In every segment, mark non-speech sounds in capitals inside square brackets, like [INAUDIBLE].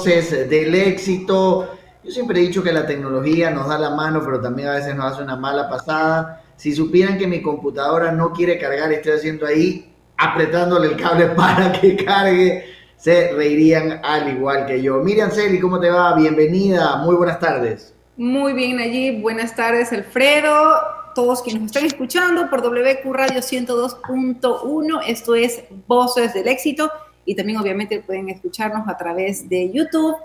Voces del Éxito. Yo siempre he dicho que la tecnología nos da la mano, pero también a veces nos hace una mala pasada. Si supieran que mi computadora no quiere cargar, estoy haciendo ahí apretándole el cable [LAUGHS] para que cargue, se reirían al igual que yo. Miriam Celi, ¿cómo te va? Bienvenida, muy buenas tardes. Muy bien, allí. Buenas tardes, Alfredo todos quienes están escuchando por WQ Radio 102.1. Esto es Voces del Éxito y también obviamente pueden escucharnos a través de YouTube,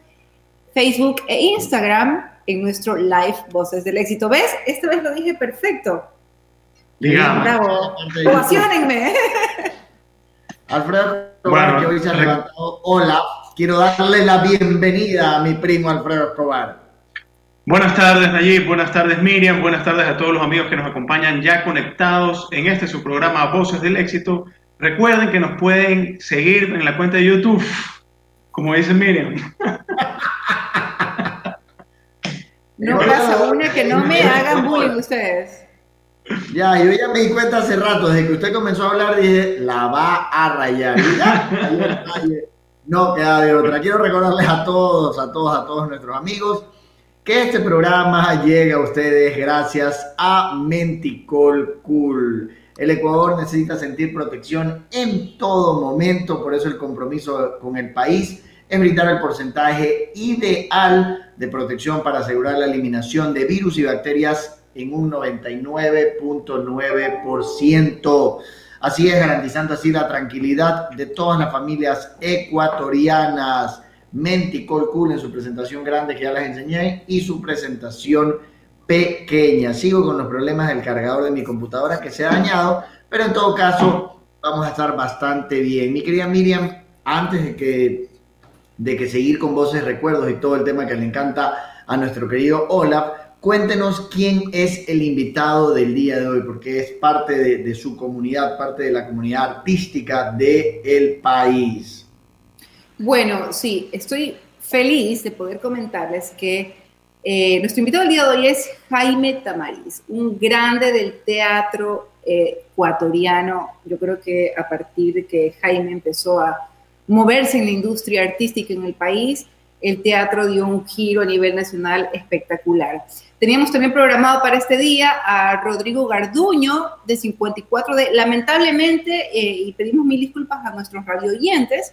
Facebook e Instagram en nuestro live Voces del Éxito. ¿Ves? Esta vez lo dije perfecto. Digamos. Bravo. Ovacionenme. [LAUGHS] Alfredo Escobar, que hoy se ha levantado. Hola, quiero darle la bienvenida a mi primo Alfredo Escobar. Buenas tardes Nayib, buenas tardes Miriam, buenas tardes a todos los amigos que nos acompañan ya conectados en este su programa Voces del Éxito. Recuerden que nos pueden seguir en la cuenta de YouTube, como dice Miriam. No pasa una que no me hagan [LAUGHS] bullying ustedes. Ya, yo ya me di cuenta hace rato, desde que usted comenzó a hablar, dije, la va a rayar. no queda de otra. Quiero recordarles a todos, a todos, a todos nuestros amigos que este programa llega a ustedes gracias a Menticol Cool. El Ecuador necesita sentir protección en todo momento, por eso el compromiso con el país es brindar el porcentaje ideal de protección para asegurar la eliminación de virus y bacterias en un 99.9%. Así es, garantizando así la tranquilidad de todas las familias ecuatorianas. Menticol Cool en su presentación grande que ya les enseñé y su presentación pequeña. Sigo con los problemas del cargador de mi computadora que se ha dañado, pero en todo caso vamos a estar bastante bien. Mi querida Miriam, antes de que, de que seguir con voces, recuerdos y todo el tema que le encanta a nuestro querido Olaf, cuéntenos quién es el invitado del día de hoy, porque es parte de, de su comunidad, parte de la comunidad artística del el país. Bueno, sí, estoy feliz de poder comentarles que eh, nuestro invitado del día de hoy es Jaime Tamariz, un grande del teatro eh, ecuatoriano. Yo creo que a partir de que Jaime empezó a moverse en la industria artística en el país, el teatro dio un giro a nivel nacional espectacular. Teníamos también programado para este día a Rodrigo Garduño, de 54 de Lamentablemente, eh, y pedimos mil disculpas a nuestros radio oyentes,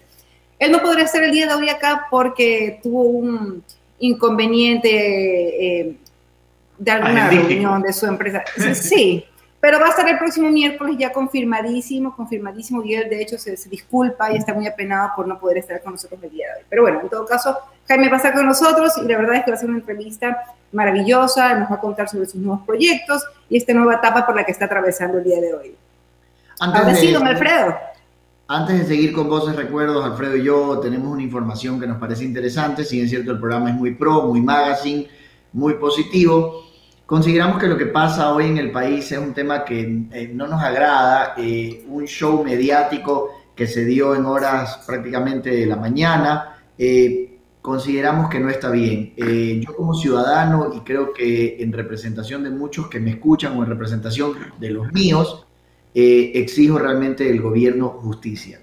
él no podría estar el día de hoy acá porque tuvo un inconveniente eh, de alguna reunión de su empresa. [LAUGHS] Sí, pero va a estar el próximo miércoles ya confirmadísimo, confirmadísimo, y él de hecho se, disculpa y está muy apenado por no poder estar con nosotros el día de hoy. Pero bueno, en todo caso, Jaime va a estar con nosotros y la verdad es que va a ser una entrevista maravillosa, nos va a contar sobre sus nuevos proyectos y esta nueva etapa por la que está atravesando el día de hoy. Ahora sí, don Alfredo. Antes de seguir con voces recuerdos, Alfredo y yo tenemos una información que nos parece interesante. Si es cierto, el programa es muy pro, muy magazine, muy positivo. Consideramos que lo que pasa hoy en el país es un tema que eh, no nos agrada, eh, un show mediático que se dio en horas prácticamente de la mañana. Eh, consideramos que no está bien. yo como ciudadano y creo que en representación de muchos que me escuchan o en representación de los míos, eh, exijo realmente del gobierno justicia.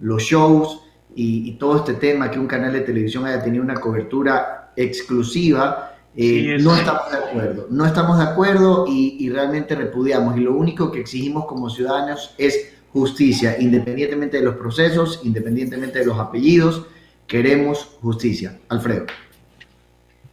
Los shows y, todo este tema, que un canal de televisión haya tenido una cobertura exclusiva, eh, no estamos de acuerdo. No estamos de acuerdo y, y, realmente repudiamos. Y lo único que exigimos como ciudadanos es justicia, independientemente de los procesos, independientemente de los apellidos. Queremos justicia. Alfredo.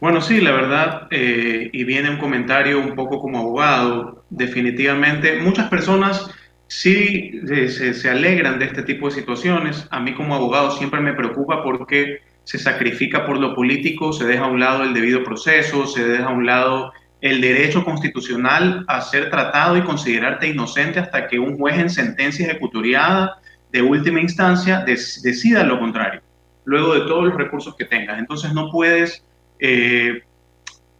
Bueno, sí, la verdad, eh, y viene un comentario un poco como abogado, definitivamente muchas personas sí se, se, alegran de este tipo de situaciones. A mí como abogado siempre me preocupa porque se sacrifica por lo político, se deja a un lado el debido proceso, se deja a un lado el derecho constitucional a ser tratado y considerarte inocente hasta que un juez en sentencia ejecutoriada de última instancia decida lo contrario, luego de todos los recursos que tengas. Entonces no puedes, eh,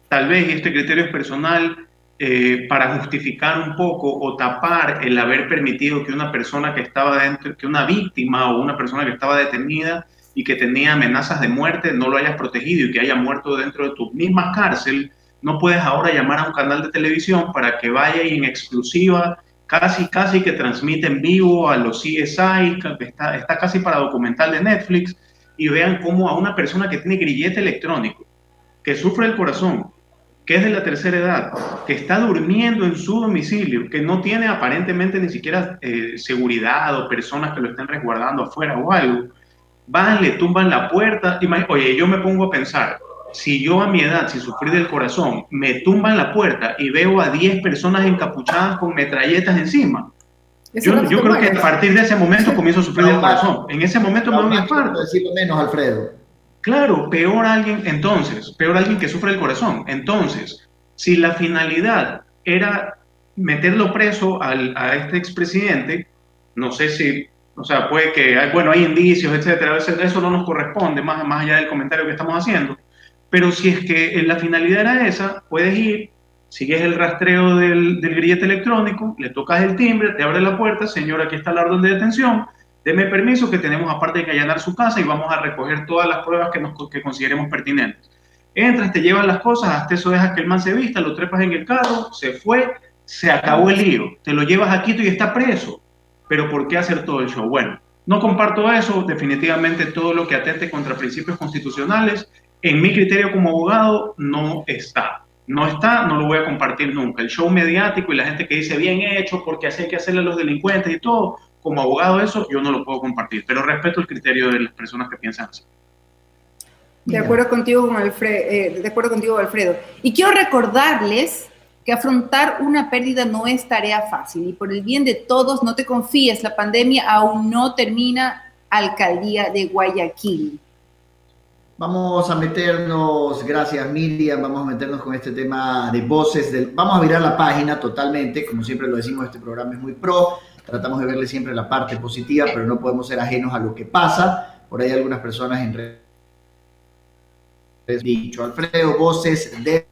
tal vez, este criterio es personal, eh, para justificar un poco o tapar el haber permitido que una persona que estaba dentro, que una víctima o una persona que estaba detenida y que tenía amenazas de muerte no lo hayas protegido y que haya muerto dentro de tu misma cárcel, no puedes ahora llamar a un canal de televisión para que vaya y en exclusiva, casi, casi que transmite en vivo a los CSI, está, está casi para documental de Netflix, y vean cómo a una persona que tiene grillete electrónico, que sufre el corazón, que es de la tercera edad, que está durmiendo en su domicilio, que no tiene aparentemente ni siquiera eh, seguridad o personas que lo estén resguardando afuera o algo, van, le tumban la puerta. Y, oye, yo me pongo a pensar, si yo a mi edad, si sufrí del corazón, me tumban la puerta y veo a 10 personas encapuchadas con metralletas encima, yo, yo creo que a partir de ese momento comienzo a sufrir del corazón. En ese momento me infarto. Decirlo menos, Alfredo. Claro, peor alguien, entonces, peor alguien que sufre el corazón. Entonces, si la finalidad era meterlo preso al, a este expresidente, no sé si, o sea, puede que, bueno, hay indicios, etcétera, eso no nos corresponde, más, más allá del comentario que estamos haciendo, pero si es que la finalidad era esa, puedes ir, sigues el rastreo del, del grillete electrónico, le tocas el timbre, te abre la puerta, señor, aquí está la orden de detención, deme permiso que tenemos aparte de que allanar su casa y vamos a recoger todas las pruebas que, nos, que consideremos pertinentes. Entras, te llevan las cosas, hasta eso dejas que el man se vista, lo trepas en el carro, se fue, se acabó el lío, te lo llevas a Quito y está preso. Pero ¿por qué hacer todo el show? Bueno, no comparto eso, definitivamente todo lo que atente contra principios constitucionales, en mi criterio como abogado, no está. No está, no lo voy a compartir nunca. El show mediático y la gente que dice bien hecho porque así hay que hacerle a los delincuentes y todo, como abogado eso yo no lo puedo compartir, pero respeto el criterio de las personas que piensan así. De acuerdo contigo, con Alfredo, eh, de acuerdo contigo, Alfredo. Y quiero recordarles que afrontar una pérdida no es tarea fácil y por el bien de todos no te confíes, la pandemia aún no termina. Alcaldía de Guayaquil. Vamos a meternos, gracias Miriam, vamos a meternos con este tema de voces. Del, vamos a mirar la página totalmente, como siempre lo decimos, este programa es muy pro tratamos de verle siempre la parte positiva, pero no podemos ser ajenos a lo que pasa. Por ahí algunas personas en redes dicho, Alfredo, voces de...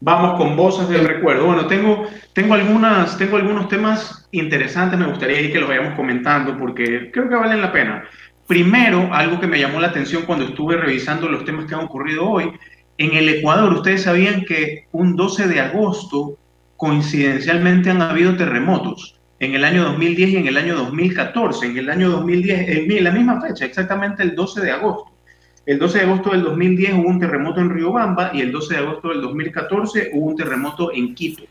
Vamos con voces del recuerdo. Bueno, tengo, tengo, algunas, tengo algunos temas interesantes, me gustaría que los vayamos comentando porque creo que valen la pena. Primero, algo que me llamó la atención cuando estuve revisando los temas que han ocurrido hoy, en el Ecuador, ustedes sabían que un 12 de agosto coincidencialmente han habido terremotos en el año 2010 y en el año 2014. En el año 2010, en la misma fecha, exactamente el 12 de agosto. El 12 de agosto del 2010 hubo un terremoto en Riobamba y el 12 de agosto del 2014 hubo un terremoto en Quito,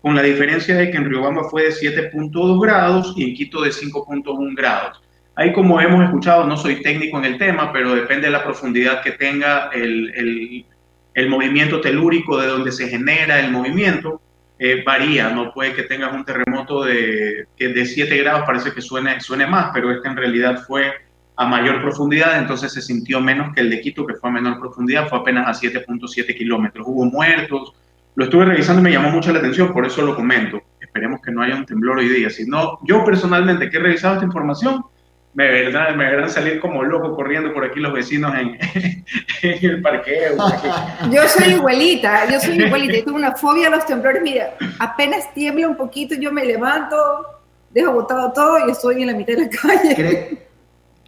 con la diferencia de que en Riobamba fue de 7.2 grados y en Quito de 5.1 grados. Ahí como hemos escuchado, no soy técnico en el tema, pero depende de la profundidad que tenga el, el, el movimiento telúrico de donde se genera el movimiento eh, varía, no puede que tengas un terremoto de, de 7 grados, parece que suene, suene más, pero este en realidad fue a mayor profundidad, entonces se sintió menos que el de Quito, que fue a menor profundidad, fue apenas a 7.7 kilómetros. Hubo muertos, lo estuve revisando y me llamó mucho la atención, por eso lo comento. Esperemos que no haya un temblor hoy día. Si no, yo personalmente que he revisado esta información, me verán, me verán salir como loco corriendo por aquí los vecinos en, [LAUGHS] el parqueo. Yo soy igualita, yo soy igualita, yo tengo una fobia a los temblores, mira, apenas tiembla un poquito, yo me levanto, dejo botado todo y estoy en la mitad de la calle.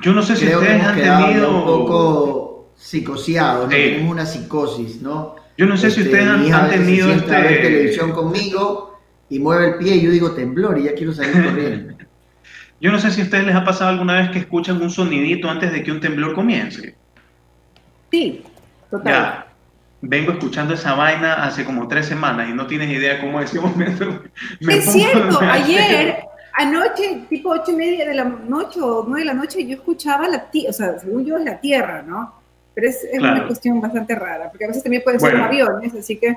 Yo no sé si ustedes han tenido... Un poco psicoseados, tenemos una psicosis, ¿no? Yo no sé si este, ustedes han, tenido... este... televisión conmigo y mueve el pie y yo digo temblor y ya quiero salir corriendo. Yo no sé si a ustedes les ha pasado alguna vez que escuchan un sonidito antes de que un temblor comience. Sí, total. Ya, vengo escuchando esa vaina hace como tres semanas y no tienes idea cómo ese [LAUGHS] momento. es cierto, ayer, anoche, tipo ocho y media de la noche o nueve de la noche, yo escuchaba la tierra, o sea, según yo es la tierra, ¿no? Pero es, una cuestión bastante rara, porque a veces también pueden ser aviones, así que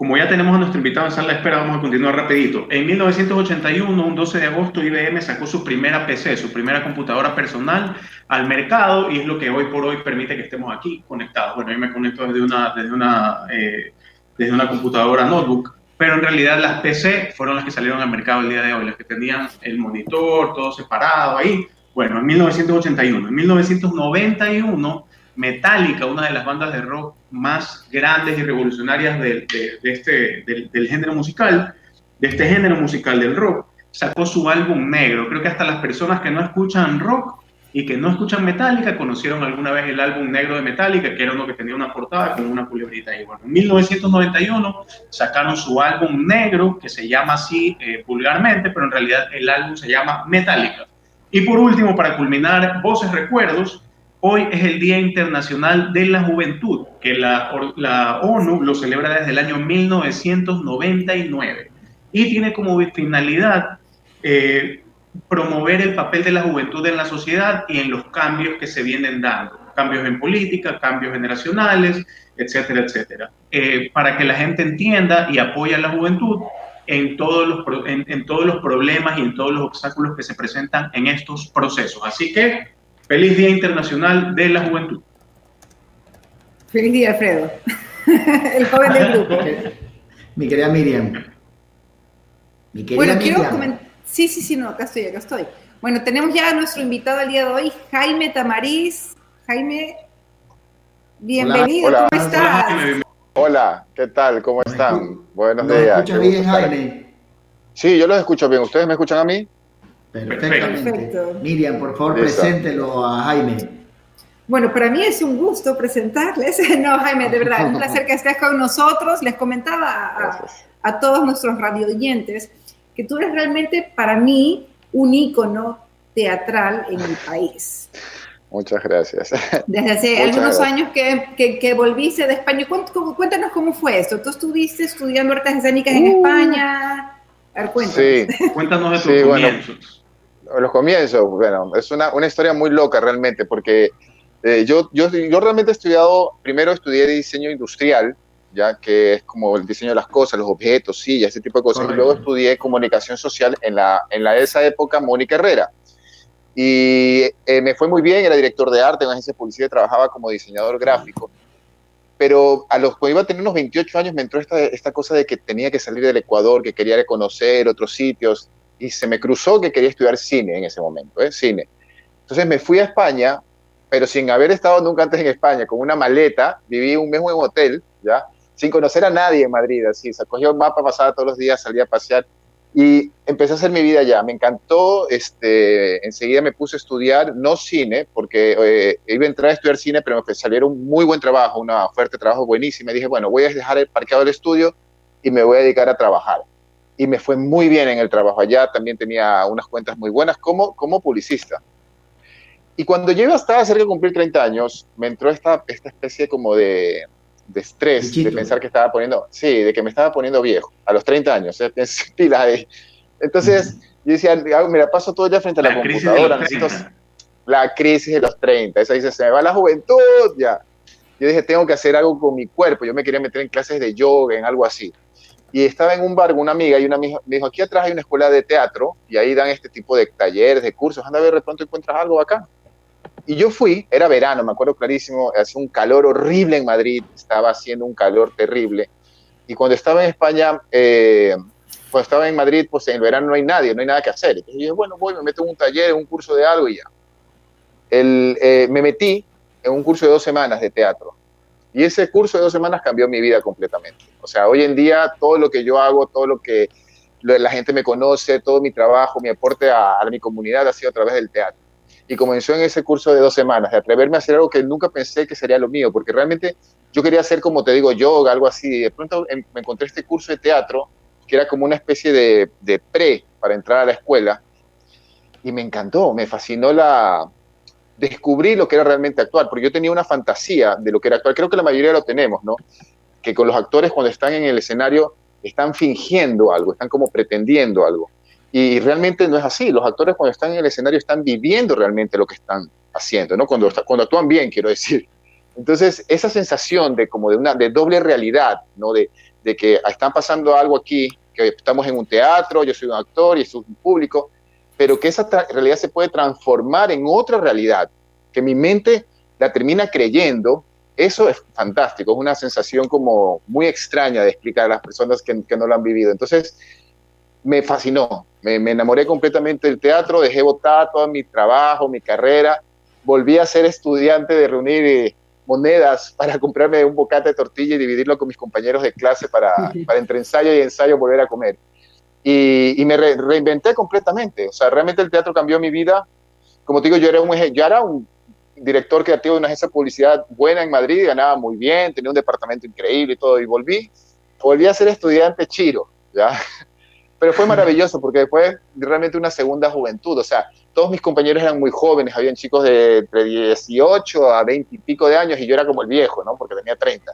como ya tenemos a nuestro invitado en sala de espera, vamos a continuar rapidito. En 1981, un 12 de agosto, IBM sacó su primera PC, su primera computadora personal al mercado y es lo que hoy por hoy permite que estemos aquí conectados. Bueno, yo me conecto desde una, desde una, eh, desde una computadora notebook, pero en realidad las PC fueron las que salieron al mercado el día de hoy, las que tenían el monitor, todo separado ahí. Bueno, en 1981. En 1991 Metallica, una de las bandas de rock más grandes y revolucionarias de, este, del, género musical, de este género musical del rock, sacó su álbum negro. Creo que hasta las personas que no escuchan rock y que no escuchan Metallica conocieron alguna vez el álbum negro de Metallica, que era uno que tenía una portada con una culebrita. Y bueno, en 1991 sacaron su álbum negro, que se llama así eh, vulgarmente, pero en realidad el álbum se llama Metallica. Y por último, para culminar, Voces Recuerdos, Hoy es el Día Internacional de la Juventud, que la, ONU lo celebra desde el año 1999 y tiene como finalidad eh, promover el papel de la juventud en la sociedad y en los cambios que se vienen dando, cambios en política, cambios generacionales, etcétera, etcétera, eh, para que la gente entienda y apoye a la juventud en todos, los, en todos los problemas y en todos los obstáculos que se presentan en estos procesos. Así que Feliz Día Internacional de la Juventud. Feliz día, Alfredo. [LAUGHS] El joven del grupo. [LAUGHS] Mi querida Miriam. Mi querida bueno, quiero comentar. Sí, sí, sí, no, acá estoy, acá estoy. Bueno, tenemos ya a nuestro invitado al día de hoy, Jaime Tamariz. Jaime, bienvenido, Hola. ¿cómo estás? Hola, ¿qué tal? ¿Cómo están? Buenos ¿Nos días. escucha bien, Jaime? Sí, yo los escucho bien. ¿Ustedes me escuchan a mí? Perfectamente. Perfecto. Miriam, por favor, preséntelo a Jaime. Bueno, para mí es un gusto presentarles. [LAUGHS] No, Jaime, de verdad, un placer que estés con nosotros. Les comentaba a, todos nuestros radioyentes que tú eres realmente para mí un ícono teatral en el país. Muchas gracias. Desde hace Muchas algunos gracias. años que, que, que volviste de España. Cuéntanos cómo fue esto. Tú estuviste estudiando artes escénicas en España. A ver, cuéntanos. Sí, Cuéntanos de tus Sí, bueno. Los comienzos, bueno, es una, una historia muy loca realmente, porque eh, yo, yo, yo realmente he estudiado, primero estudié diseño industrial, ya que es como el diseño de las cosas, los objetos, sillas, ese tipo de cosas, Correcto. y luego estudié comunicación social en la, en la esa época Mónica Herrera. Y eh, me fue muy bien, era director de arte en una agencia de publicidad, trabajaba como diseñador gráfico. Pero a los cuando iba a tener unos 28 años me entró esta, esta cosa de que tenía que salir del Ecuador, que quería conocer otros sitios, y se me cruzó que quería estudiar cine en ese momento, ¿eh? cine. Entonces me fui a España, pero sin haber estado nunca antes en España, con una maleta, viví un mes en un hotel, ¿ya? Sin conocer a nadie en Madrid, así, se cogía un mapa, pasaba todos los días, salía a pasear, y empecé a hacer mi vida allá. Me encantó, este, enseguida me puse a estudiar, no cine, porque eh, iba a entrar a estudiar cine, pero me salieron un muy buen trabajo, una oferta de trabajo buenísima, y dije, bueno, voy a dejar el parqueado del estudio y me voy a dedicar a trabajar y me fue muy bien en el trabajo allá, también tenía unas cuentas muy buenas como, como publicista. Y cuando yo estaba cerca de cumplir 30 años, me entró esta, esta especie como de, de estrés, de pensar que estaba poniendo, sí, de que me estaba poniendo viejo, a los 30 años, ¿eh? [LAUGHS] Tienes pilas ahí. Entonces, yo decía, "Ah, mira, paso todo el día frente a la, La computadora, necesito 30. la crisis de los 30, esa dice, se me va la juventud, ya. Yo dije, tengo que hacer algo con mi cuerpo, yo me quería meter en clases de yoga, en algo así y estaba en un bar con una amiga y una me dijo, aquí atrás hay una escuela de teatro y ahí dan este tipo de talleres, de cursos, anda a ver de pronto encuentras algo acá. Y yo fui, era verano, me acuerdo clarísimo, hacía un calor horrible en Madrid, estaba haciendo un calor terrible. Y cuando estaba en España, eh, cuando estaba en Madrid, pues en el verano no hay nadie, no hay nada que hacer. Entonces yo dije, bueno, voy, me meto en un taller, en un curso de algo y ya. El, eh, me metí en un curso de dos semanas de teatro. Y ese curso de dos semanas cambió mi vida completamente. O sea, hoy en día todo lo que yo hago, todo lo que la gente me conoce, todo mi trabajo, mi aporte a, mi comunidad ha sido a través del teatro. Y comenzó en ese curso de dos semanas, de atreverme a hacer algo que nunca pensé que sería lo mío, porque realmente yo quería hacer, como te digo, yoga, algo así. De pronto em- me encontré este curso de teatro, que era como una especie de pre para entrar a la escuela, y me encantó, me fascinó la, descubrí lo que era realmente actuar, porque yo tenía una fantasía de lo que era actuar, creo que la mayoría lo tenemos, ¿no? Que con los actores cuando están en el escenario están fingiendo algo, están como pretendiendo algo. Y realmente no es así, los actores cuando están en el escenario están viviendo realmente lo que están haciendo, ¿no? Cuando, cuando actúan bien, quiero decir. Entonces, esa sensación de como de una de doble realidad, ¿no? De, de que están pasando algo aquí, que estamos en un teatro, yo soy un actor y es un público, pero que esa realidad se puede transformar en otra realidad, que mi mente la termina creyendo, eso es fantástico, es una sensación como muy extraña de explicar a las personas que, que no lo han vivido. Entonces, me fascinó, me, me, enamoré completamente del teatro, dejé botar todo mi trabajo, mi carrera, volví a ser estudiante de reunir eh, monedas [LAUGHS] para comprarme un bocate de tortilla y dividirlo con mis compañeros de clase para, [LAUGHS] para entre ensayo y ensayo volver a comer. Y, y me reinventé completamente, o sea, realmente el teatro cambió mi vida. Como te digo, yo era un, yo era un director creativo de una agencia de publicidad buena en Madrid, ganaba muy bien, tenía un departamento increíble y todo, y volví, volví a ser estudiante chiro, ¿ya? [LAUGHS] Pero fue maravilloso porque después realmente una segunda juventud, o sea, todos mis compañeros eran muy jóvenes, habían chicos de entre 18 a 20 y pico de años y yo era como el viejo, ¿no? Porque tenía 30.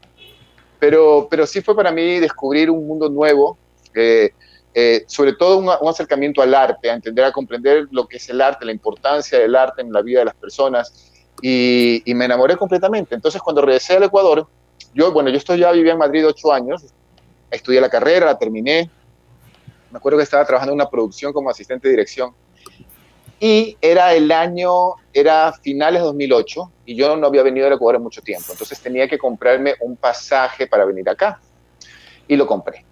Pero, pero sí fue para mí descubrir un mundo nuevo, eh, eh, sobre todo un, acercamiento al arte, a entender, a comprender lo que es el arte, la importancia del arte en la vida de las personas. Y, y me enamoré completamente. Entonces cuando regresé al Ecuador, yo, bueno, yo estoy ya vivía en Madrid ocho años, estudié la carrera, la terminé, me acuerdo que estaba trabajando en una producción como asistente de dirección. Y era el año, era finales de 2008 y yo no había venido al Ecuador en mucho tiempo, entonces tenía que comprarme un pasaje para venir acá. Y lo compré.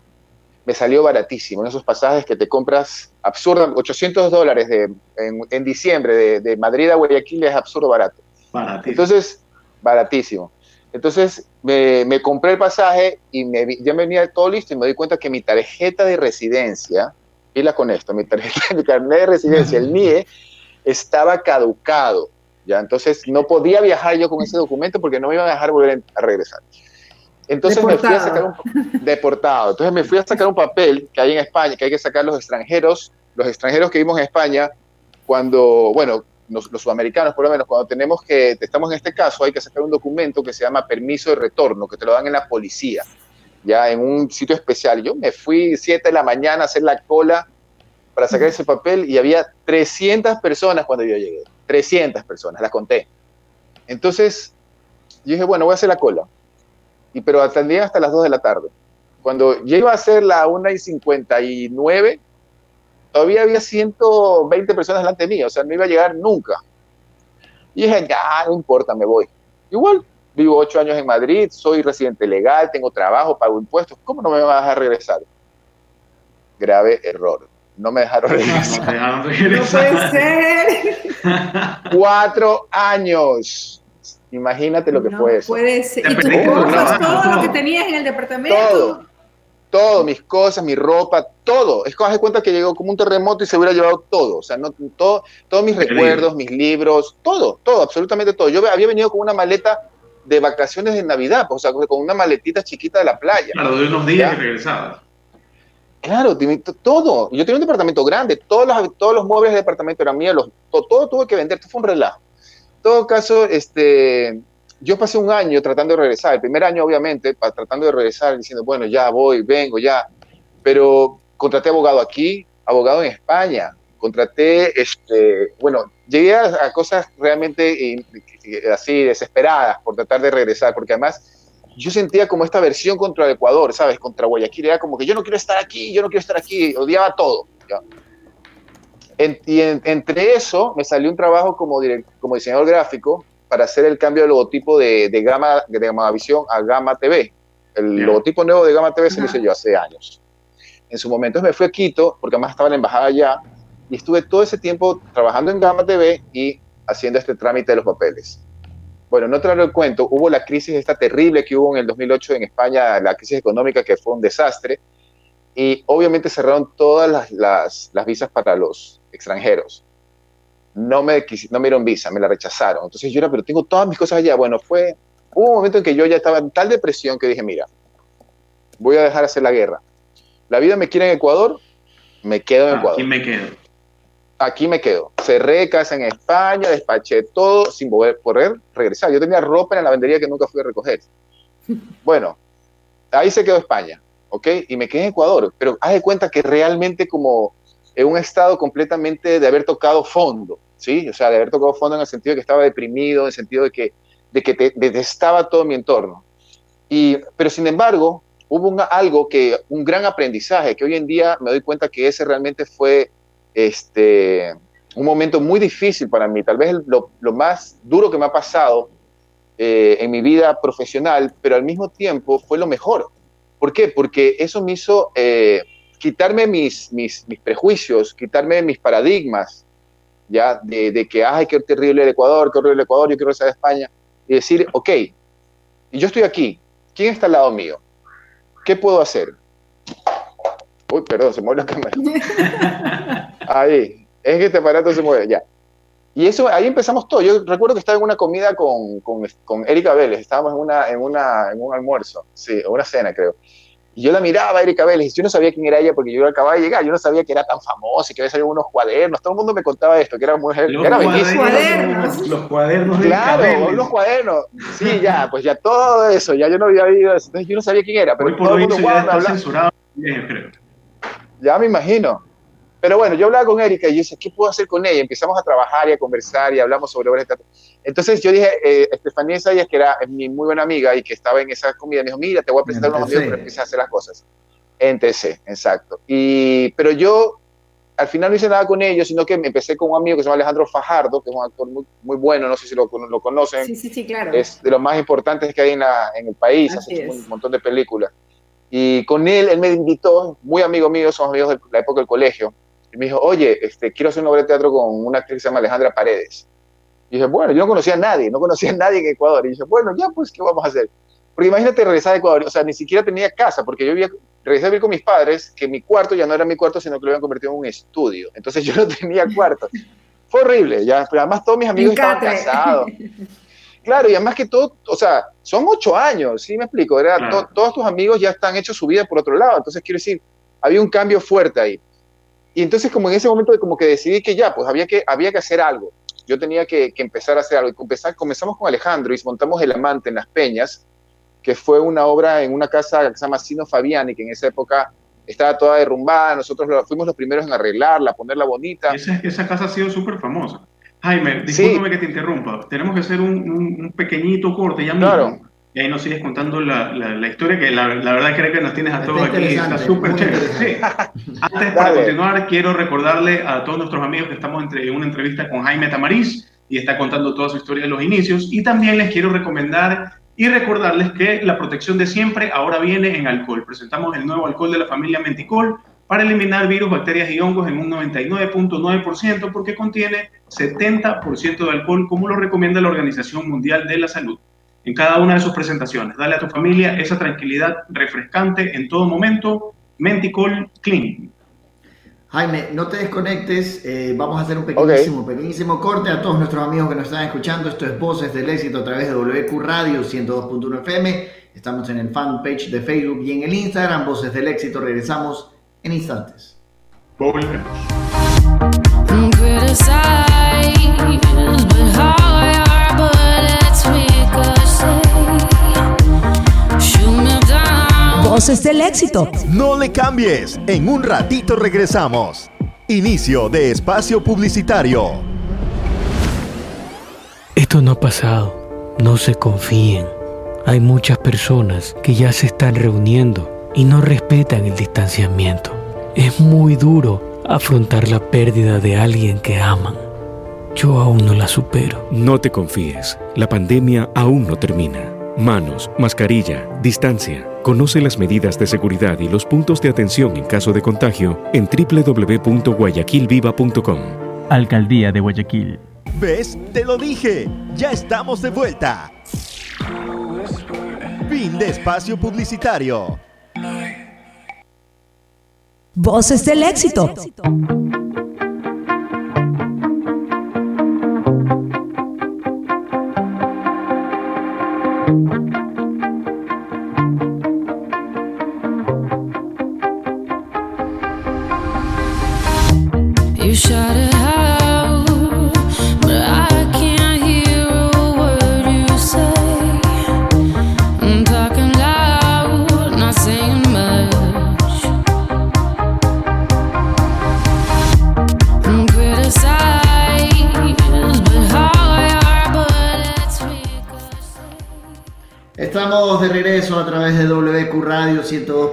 Me salió baratísimo, en esos pasajes que te compras absurdo, 800 dólares de, en, en, diciembre de, de, Madrid a Guayaquil es absurdo barato. Baratísimo. Entonces, baratísimo. Entonces me, me, compré el pasaje y me, ya me venía todo listo y me di cuenta que mi tarjeta de residencia, pila con esto, mi tarjeta, [LAUGHS] mi carnet de residencia, el [LAUGHS] NIE, estaba caducado. ¿ya? Entonces no podía viajar yo con ese documento porque no me iban a dejar volver a regresar. Entonces deportado. me fui a sacar un deportado. Entonces me fui a sacar un papel que hay en España, que hay que sacar los extranjeros, los extranjeros que vimos en España cuando, bueno, los, los, sudamericanos, por lo menos, cuando tenemos que, estamos en este caso, hay que sacar un documento que se llama permiso de retorno, que te lo dan en la policía, ya en un sitio especial. Yo me fui 7 de la mañana a hacer la cola para sacar ese papel y había 300 personas cuando yo llegué, 300 personas, las conté. Entonces, yo dije, bueno, voy a hacer la cola. Y, pero atendían hasta las 2 de la tarde. Cuando yo iba a hacer la 1 y 59, todavía había 120 personas delante de mí, o sea, no iba a llegar nunca. Y dije, ya, no importa, me voy. Igual, vivo ocho años en Madrid, soy residente legal, tengo trabajo, pago impuestos, ¿cómo no me vas a dejar regresar? Grave error. No me dejaron regresar. No, puede ser. [LAUGHS] Cuatro años. Imagínate lo que no fue eso. Puede ser. ¿Y tus cosas, todo lo que tenías en el departamento? Todo todo, mis cosas, mi ropa, todo. Es que de cuenta que llegó como un terremoto y se hubiera llevado todo. O sea, no, todo, todos mis recuerdos, mis libros, todo, todo, absolutamente todo. Yo había venido con una maleta de vacaciones de Navidad, o sea, con una maletita chiquita de la playa. Claro, de unos días ¿ya? que regresabas. Claro, todo. Yo tenía un departamento grande, todos los, todos los muebles del departamento eran míos, los, todo, todo tuve que vender, esto fue un relajo. Todo caso, este, yo pasé un año tratando de regresar, el primer año obviamente, tratando de regresar, diciendo, bueno, ya voy, vengo, ya, pero contraté abogado aquí, abogado en España, contraté, este, bueno, llegué a, a cosas realmente así desesperadas por tratar de regresar, porque además yo sentía como esta versión contra el Ecuador, ¿sabes? Contra Guayaquil, era como que yo no quiero estar aquí, yo no quiero estar aquí, odiaba todo. ¿ya? En, y en, entre eso me salió un trabajo como, direct, como diseñador gráfico para hacer el cambio de logotipo de, de Gama, de Gama Visión a Gama TV. El yeah. logotipo nuevo de Gama TV se lo hice yo hace años. En su momento me fui a Quito, porque además estaba en la embajada allá, y estuve todo ese tiempo trabajando en Gama TV y haciendo este trámite de los papeles. Bueno, no te lo cuento, hubo la crisis esta terrible que hubo en el 2008 en España, la crisis económica que fue un desastre, y obviamente cerraron todas las, las, las visas para los extranjeros no me, no me dieron visa, me la rechazaron. Entonces yo era, pero tengo todas mis cosas allá. Bueno, fue, hubo un momento en que yo ya estaba en tal depresión que dije, mira, voy a dejar hacer la guerra. La vida me quiere en Ecuador, me quedo en Ecuador. Aquí me quedo. Aquí me quedo. Cerré casa en España, despaché todo sin poder, poder regresar. Yo tenía ropa en la lavandería que nunca fui a recoger. [LAUGHS] Bueno, ahí se quedó España, ¿ok? Y me quedé en Ecuador. Pero haz de cuenta que realmente como en un estado completamente de haber tocado fondo. ¿sí? O sea, de haber tocado fondo en el sentido de que estaba deprimido, en el sentido de que, de que te, detestaba todo mi entorno. Y, pero sin embargo, hubo algo que, un gran aprendizaje, que hoy en día me doy cuenta que ese realmente fue este, un momento muy difícil para mí, tal vez lo, más duro que me ha pasado eh, en mi vida profesional, pero al mismo tiempo fue lo mejor. ¿Por qué? Porque eso me hizo eh, quitarme mis, mis, mis, prejuicios, quitarme mis paradigmas, ya, de, de, que, ay, qué terrible el Ecuador, qué horrible el Ecuador, yo quiero regresar a España, y decir, ok, yo estoy aquí, ¿quién está al lado mío? ¿Qué puedo hacer? Uy, perdón, se mueve la cámara. [LAUGHS] Ahí, es que este aparato se mueve, ya. Y eso, ahí empezamos todo. Yo recuerdo que estaba en una comida con, con, con Erika Vélez, estábamos en, una, en, una, en un almuerzo, sí, una cena creo. Y yo la miraba a Erika Vélez, yo no sabía quién era ella porque yo acababa de llegar, yo no sabía que era tan famosa y que había salido unos cuadernos, todo el mundo me contaba esto, que era mujer, los era cuadernos, Los cuadernos. De Claro, los cuadernos, sí, ya, pues ya todo eso, ya yo no había oído eso, entonces yo no sabía quién era, pero todo el mundo ya está censurado, creo. Ya me imagino. Pero bueno, yo hablaba con Erika y yo decía, ¿qué puedo hacer con ella? Empezamos a trabajar y a conversar y hablamos sobre obras de teatro. Entonces yo dije, eh, Estefanía Sayas, que era mi muy buena amiga y que estaba en esa comida, me dijo, mira, te voy a presentar unos amigos para empezar a hacer las cosas. En TC, exacto. Y, pero yo al final no hice nada con ellos, sino que me empecé con un amigo que se llama Alejandro Fajardo, que es un actor muy, muy bueno, no sé si lo, lo conocen. Sí, sí, sí, claro. Es de los más importantes que hay en, la, en el país, hace un montón de películas. Y con él, él me invitó, muy amigo mío, somos amigos de la época del colegio, y me dijo, oye, este, quiero hacer una obra de teatro con una actriz que se llama Alejandra Paredes. Y dije, bueno, yo no conocía a nadie, no conocía a nadie en Ecuador. Y dije, bueno, ya, pues, ¿qué vamos a hacer? Porque imagínate regresar a Ecuador, o sea, ni siquiera tenía casa, porque yo vivía, regresé a vivir con mis padres, que mi cuarto ya no era mi cuarto, sino que lo habían convertido en un estudio. Entonces [LAUGHS] yo no tenía cuarto. Fue horrible, ya, pero además todos mis amigos estaban casados. Claro, y además que todo, o sea, son ocho años, ¿sí me explico? Era, todos tus amigos ya están hechos su vida por otro lado, entonces quiero decir, había un cambio fuerte ahí. Y entonces como en ese momento como que decidí que ya, pues había que, había que hacer algo. Yo tenía que, que empezar a hacer algo. Y comenzamos con Alejandro y montamos El Amante en Las Peñas, que fue una obra en una casa que se llama Sino Fabiani, que en esa época estaba toda derrumbada. Nosotros fuimos los primeros en arreglarla, ponerla bonita. Esa, esa casa ha sido súper famosa. Jaime, discúlpame que te interrumpa. Tenemos que hacer un, un, pequeñito corte ya mismo. Claro. Y ahí nos sigues contando la, la, historia, que la, la, verdad creo que nos tienes a todos aquí. Está súper chévere. Sí. [LAUGHS] Antes, para continuar, quiero recordarle a todos nuestros amigos que estamos entre, en una entrevista con Jaime Tamariz y está contando toda su historia de los inicios. Y también les quiero recomendar y recordarles que la protección de siempre ahora viene en alcohol. Presentamos el nuevo alcohol de la familia Menticol para eliminar virus, bacterias y hongos en un 99.9% porque contiene 70% de alcohol, como lo recomienda la Organización Mundial de la Salud. En cada una de sus presentaciones, dale a tu familia esa tranquilidad refrescante en todo momento. Menticol Clean. Jaime, no te desconectes, eh, vamos a hacer un pequeñísimo, pequeñísimo corte a todos nuestros amigos que nos están escuchando. Esto es Voces del Éxito a través de WQ Radio 102.1 FM. Estamos en el fanpage de Facebook y en el Instagram, Voces del Éxito. Regresamos en instantes. Voces del éxito. No le cambies. En un ratito regresamos. Inicio de espacio publicitario. Esto no ha pasado. No se confíen. Hay muchas personas que ya se están reuniendo y no respetan el distanciamiento. Es muy duro afrontar la pérdida de alguien que aman. Yo aún no la supero. No te confíes, la pandemia aún no termina. Manos, mascarilla, distancia. Conoce las medidas de seguridad y los puntos de atención en caso de contagio en www.guayaquilviva.com. Alcaldía de Guayaquil. ¿Ves? Te lo dije. Ya estamos de vuelta. Fin de espacio publicitario. Voces del éxito.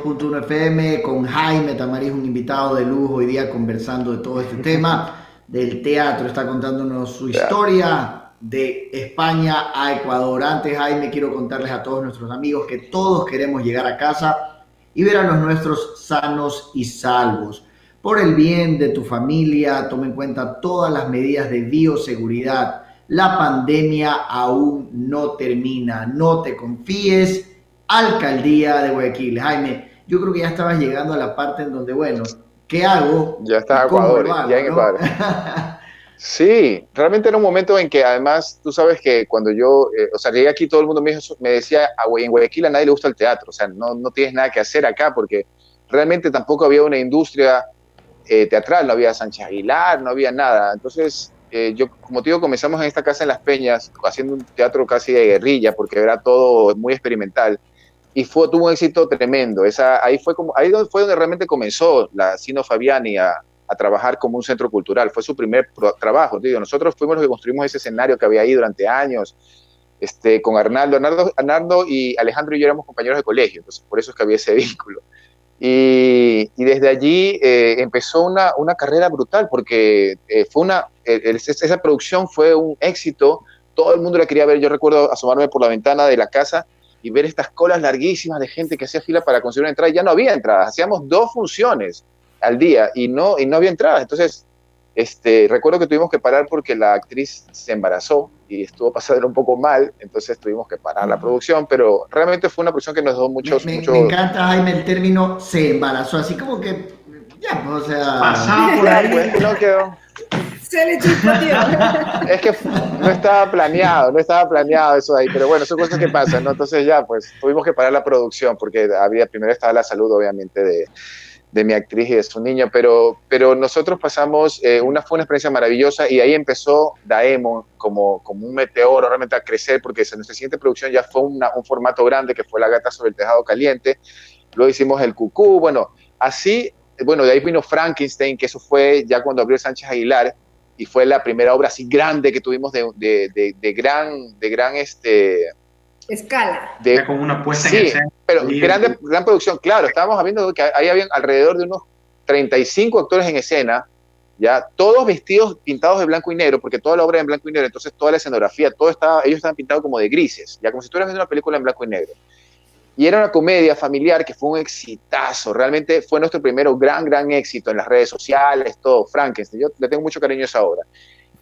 102.1 FM con Jaime Tamariz, un invitado de lujo hoy día conversando de todo este tema del teatro. Está contándonos su historia de España a Ecuador. Antes, Jaime, quiero contarles a todos nuestros amigos que todos queremos llegar a casa y ver a los nuestros sanos y salvos. Por el bien de tu familia, toma en cuenta todas las medidas de bioseguridad la pandemia aún no termina. No te confíes. Alcaldía de Guayaquil. Jaime, yo creo que ya estabas llegando a la parte en donde, bueno, ¿qué hago? Ya está Ecuador, ya en Ecuador. [LAUGHS] Sí, realmente era un momento en que además tú sabes que cuando yo, eh, o sea, llegué aquí todo el mundo me, me decía, en Guayaquil a nadie le gusta el teatro, o sea, no, no tienes nada que hacer acá porque realmente tampoco había una industria eh, teatral, no había Sánchez Aguilar, no había nada. Entonces eh, yo, como te digo, comenzamos en esta casa en Las Peñas, haciendo un teatro casi de guerrilla, porque era todo muy experimental, y fue, tuvo un éxito tremendo. Esa, ahí, fue como, ahí fue donde realmente comenzó la Sino Fabiani a, a trabajar como un centro cultural. Fue su primer trabajo. Digo, nosotros fuimos los que construimos ese escenario que había ahí durante años, este, con Arnaldo. Arnaldo, Arnaldo y Alejandro y yo éramos compañeros de colegio, entonces por eso es que había ese [LAUGHS] vínculo. Y, desde allí eh, empezó una, una, carrera brutal porque eh, fue una, esa producción fue un éxito, todo el mundo la quería ver, yo recuerdo asomarme por la ventana de la casa y ver estas colas larguísimas de gente que hacía fila para conseguir una entrada y ya no había entradas, hacíamos dos funciones al día y no, y no había entradas, entonces este, recuerdo que tuvimos que parar porque la actriz se embarazó y estuvo pasando un poco mal, entonces tuvimos que parar la producción, pero realmente fue una producción que nos dio muchos... Me, me encanta, Jaime, el término se embarazó, así como que, ya, pues, o sea... Pasaba [LAUGHS] por ahí. Pues, no quedó. Es que no estaba planeado, no estaba planeado eso ahí, pero bueno, son cosas que pasan, ¿no? Entonces ya, pues, tuvimos que parar la producción porque había, primero estaba la salud, obviamente, de de mi actriz y de su niño, pero, pero nosotros pasamos, eh, una, fue una experiencia maravillosa y ahí empezó Daemon como, como un meteoro realmente a crecer, porque nuestra siguiente producción ya fue un formato grande que fue La gata sobre el tejado caliente, luego hicimos El Cucú, bueno, así, bueno, de ahí vino Frankenstein, que eso fue ya cuando abrió Sánchez Aguilar, y fue la primera obra así grande que tuvimos de, de, de gran, de gran este, escala. De, como una puesta sí, en pero gran, gran producción, claro, estábamos viendo que ahí habían alrededor de unos 35 actores en escena, ya todos vestidos pintados de blanco y negro, porque toda la obra es en blanco y negro, entonces toda la escenografía, todo estaba, ellos estaban pintados como de grises, ya como si estuvieras viendo una película en blanco y negro. Y era una comedia familiar que fue un exitazo, realmente fue nuestro primero gran, gran éxito en las redes sociales, todo, Frankenstein, yo le tengo mucho cariño a esa obra.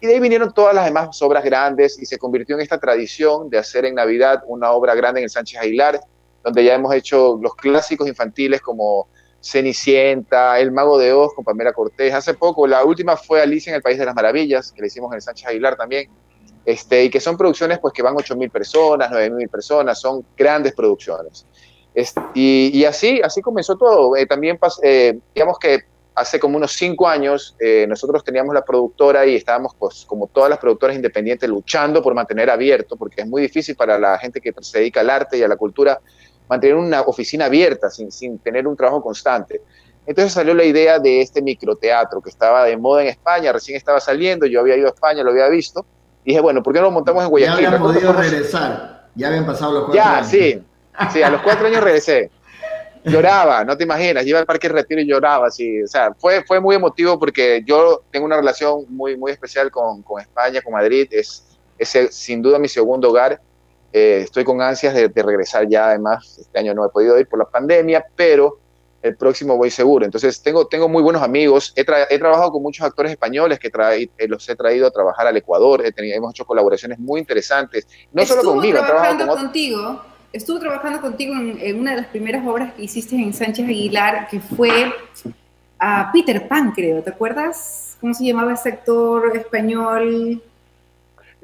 Y de ahí vinieron todas las demás obras grandes y se convirtió en esta tradición de hacer en Navidad una obra grande en el Sánchez Aguilar, donde ya hemos hecho los clásicos infantiles como Cenicienta, El Mago de Oz con Pamela Cortés. Hace poco, la última fue Alicia en el País de las Maravillas, que le hicimos en el Sánchez Aguilar también. Este, y que son producciones pues que van 8.000 personas, 9.000 personas, son grandes producciones. Y, así, así comenzó todo. Eh, también, eh, digamos que hace como unos cinco años eh, nosotros teníamos la productora y estábamos, pues, como todas las productoras independientes, luchando por mantener abierto, porque es muy difícil para la gente que se dedica al arte y a la cultura mantener una oficina abierta sin, sin tener un trabajo constante. Entonces salió la idea de este microteatro que estaba de moda en España, recién estaba saliendo, yo había ido a España, lo había visto, dije, bueno, ¿por qué no lo montamos en Guayaquil? Ya habían podido regresar, ya habían pasado los cuatro años. Ya, sí, sí, a los cuatro años regresé. Lloraba, no te imaginas, iba al Parque Retiro y lloraba, así, o sea, fue, fue muy emotivo porque yo tengo una relación muy, muy especial con, con España, con Madrid, es, es sin duda mi segundo hogar, eh, estoy con ansias de, regresar ya, además, este año no he podido ir por la pandemia, pero el próximo voy seguro, entonces tengo, tengo muy buenos amigos, he, he trabajado con muchos actores españoles que eh, los he traído a trabajar al Ecuador, hemos hecho colaboraciones muy interesantes, no solo conmigo, he trabajado con contigo estuve trabajando contigo en, una de las primeras obras que hiciste en Sánchez Aguilar, que fue a Peter Pan, creo. ¿Te acuerdas? ¿Cómo se llamaba ese actor español?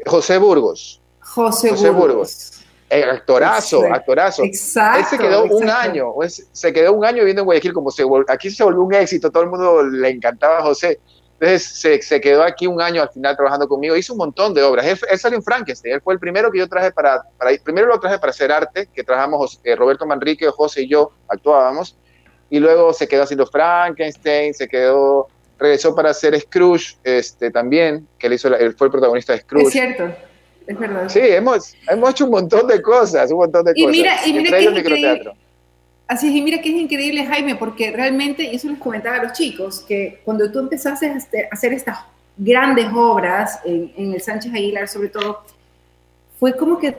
José Burgos. José, Burgos. Eh, actorazo, actorazo. Exacto. Él se quedó un año, se quedó un año viviendo en Guayaquil, como se, aquí se volvió un éxito, todo el mundo le encantaba a José. Entonces se, quedó aquí un año al final trabajando conmigo, hizo un montón de obras. Él, salió en Frankenstein, él fue el primero que yo traje para, para primero lo traje para hacer arte, que trabajamos eh, Roberto Manrique, José y yo actuábamos, y luego se quedó haciendo Frankenstein, se quedó, regresó para hacer Scrooge este, también, que él, hizo él fue el protagonista de Scrooge. Es cierto. Es verdad. Sí, hemos, hemos hecho un montón de cosas, un montón de Y cosas. mira, y mira que ellos es increíble. microteatro. Así es, y mira que es increíble, Jaime, porque realmente, y eso les comentaba a los chicos, que cuando tú empezaste a este- a hacer estas grandes obras en, en el Sánchez Aguilar, sobre todo, fue como que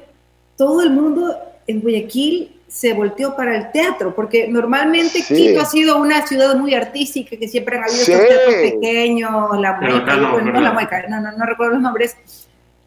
todo el mundo en Guayaquil se volteó para el teatro, porque normalmente Sí. Quito ha sido una ciudad muy artística, que siempre han habido Sí. teatros pequeños, la mueca, no, no ¿verdad? la mueca, no, no, no recuerdo los nombres,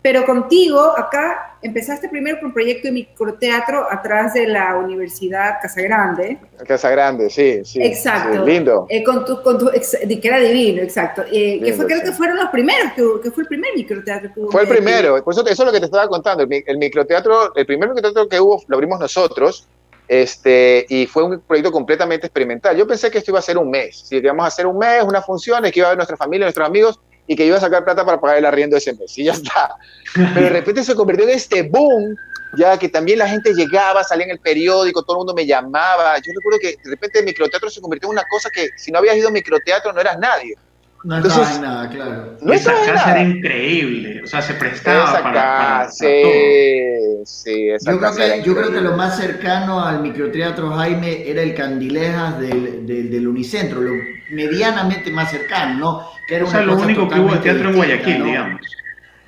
pero contigo, acá empezaste primero con un proyecto de microteatro atrás de la Universidad Casagrande. Casa Grande, sí, sí. Exacto. sí, lindo. eh, con tu, con tu que era divino, exacto. Eh, que fue, creo sí. que fueron los primeros, que, que fue el primer microteatro que hubo. Fue el primero, por eso, eso es lo que te estaba contando. El, el microteatro, el primer microteatro que hubo lo abrimos nosotros, este, y fue un proyecto completamente experimental. Yo pensé que esto iba a ser un mes, si íbamos a hacer un mes, unas funciones, que iba a ver nuestra familia, nuestros amigos, y que iba a sacar plata para pagar el arriendo ese mes, y ya está. Pero de repente se convirtió en este boom, ya que también la gente llegaba, salía en el periódico, todo el mundo me llamaba. Yo recuerdo que de repente el microteatro se convirtió en una cosa que si no habías ido a microteatro no eras nadie. No Entonces- estaba en nada, claro. No Esa casa nada. era increíble, o sea, se prestaba Esa para, para- para casa, todo. sí, sí, esa Yo creo, casa que, yo creo que lo más cercano al microteatro Jaime era el Candilejas del, del, del Unicentro, lo medianamente más cercano, ¿no? Que era O sea, lo único que hubo de totalmente teatro en Guayaquil, ¿no? digamos.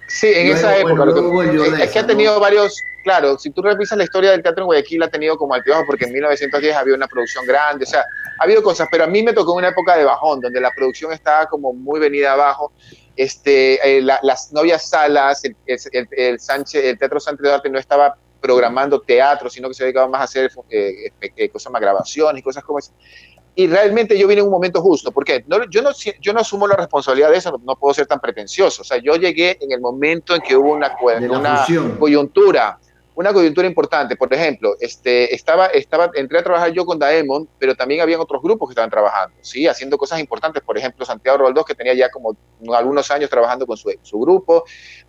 Sí, en Luego, esa bueno, época. lo que- el es- que ha ¿no? tenido varios, claro, si tú revisas la historia del teatro en Guayaquil, ha tenido como altibajos, porque en 1910 había una producción grande, o sea, ha habido cosas, pero a mí me tocó una época de bajón, donde la producción estaba como muy venida abajo. Este, eh, la- las novias salas, el, el, el- Sánchez, el Teatro Sánchez de Arte no estaba programando teatro, sino que se dedicaba más a hacer eh, eh, cosas más grabaciones y cosas como eso. Y realmente yo vine en un momento justo, porque no, yo, no, yo no asumo la responsabilidad de eso, no, no puedo ser tan pretencioso. O sea, yo llegué en el momento en que hubo una, una coyuntura, una coyuntura importante. Por ejemplo, este, estaba, estaba, entré a trabajar yo con Daemon, pero también habían otros grupos que estaban trabajando, ¿sí? haciendo cosas importantes. Por ejemplo, Santiago Roldós, que tenía ya como algunos años trabajando con su, su grupo.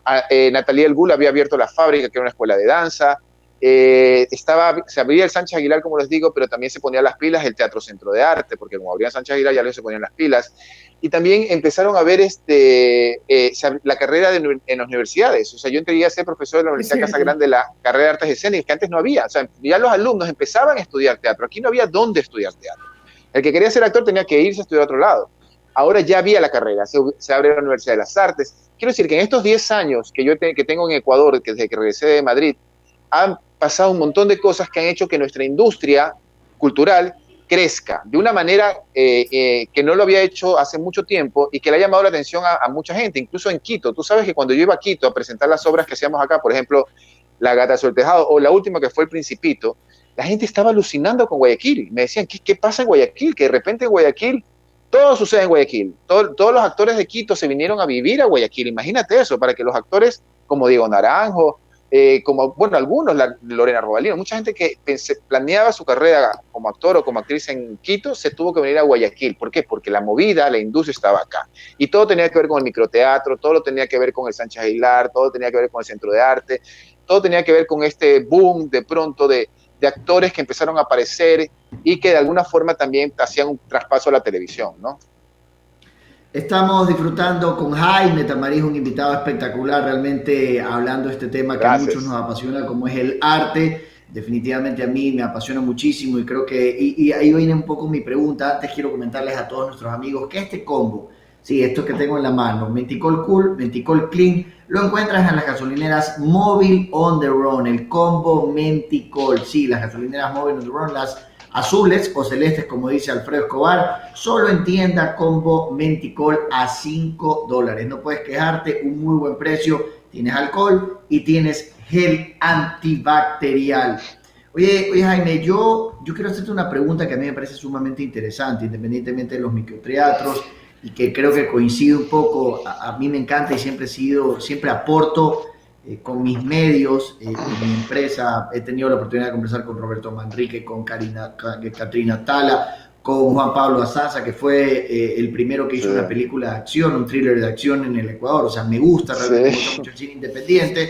A- eh, Natalia El había abierto la fábrica, que era una escuela de danza. Eh, estaba, se abría el Sánchez Aguilar, como les digo, pero también se ponía las pilas el Teatro Centro de Arte, porque como abría Sánchez Aguilar ya luego se ponían las pilas. Y también empezaron a ver este, eh, la carrera de, en las universidades. O sea, yo entré a ser profesor de la Universidad cierto. Casa Grande de la carrera de artes escénicas, que antes no había. O sea, ya los alumnos empezaban a estudiar teatro. Aquí no había dónde estudiar teatro. El que quería ser actor tenía que irse a estudiar a otro lado. Ahora ya había la carrera, se, se abre la Universidad de las Artes. Quiero decir que en estos 10 años que yo te- que tengo en Ecuador, que desde que regresé de Madrid, han pasado un montón de cosas que han hecho que nuestra industria cultural crezca de una manera eh, eh, que no lo había hecho hace mucho tiempo y que le ha llamado la atención a, mucha gente, incluso en Quito. Tú sabes que cuando yo iba a Quito a presentar las obras que hacíamos acá, por ejemplo, La Gata sobre el Tejado o la última que fue El Principito, la gente estaba alucinando con Guayaquil. Me decían, ¿qué, qué pasa en Guayaquil? Que de repente en Guayaquil todo sucede en Guayaquil. Todo- todos los actores de Quito se vinieron a vivir a Guayaquil. Imagínate eso, para que los actores como Diego Naranjo, eh, como, bueno, algunos, la- Lorena Robalino, mucha gente que planeaba su carrera como actor o como actriz en Quito, se tuvo que venir a Guayaquil. ¿Por qué? Porque la movida, la industria estaba acá. Y todo tenía que ver con el microteatro, todo lo tenía que ver con el Sánchez Aguilar, todo tenía que ver con el Centro de Arte, todo tenía que ver con este boom de pronto de, de actores que empezaron a aparecer y que de alguna forma también hacían un traspaso a la televisión, ¿no? Estamos disfrutando con Jaime Tamariz, un invitado espectacular, realmente hablando de este tema que Gracias. a muchos nos apasiona, como es el arte. Definitivamente a mí me apasiona muchísimo y creo que, y, y ahí viene un poco mi pregunta. Antes quiero comentarles a todos nuestros amigos que este combo, sí, esto que tengo en la mano, Menticol Cool, Menticol Clean, lo encuentras en las gasolineras Móvil On The Run, el combo Menticol, sí, las gasolineras Móvil On The Run, las azules o celestes, como dice Alfredo Escobar, solo en tienda combo Menticol a 5 dólares. No puedes quejarte, un muy buen precio. Tienes alcohol y tienes gel antibacterial. Oye, oye Jaime, yo, yo quiero hacerte una pregunta que a mí me parece sumamente interesante, independientemente de los microteatros, y que creo que coincide un poco, a, a mí me encanta y siempre he sido, siempre aporto eh, con mis medios, eh, con mi empresa, he tenido la oportunidad de conversar con Roberto Manrique, con Karina, Katrina Tala, con Juan Pablo Azaza, que fue eh, el primero que hizo Sí. una película de acción, un thriller de acción en el Ecuador. O sea, me gusta, realmente Sí. me gusta mucho el cine independiente.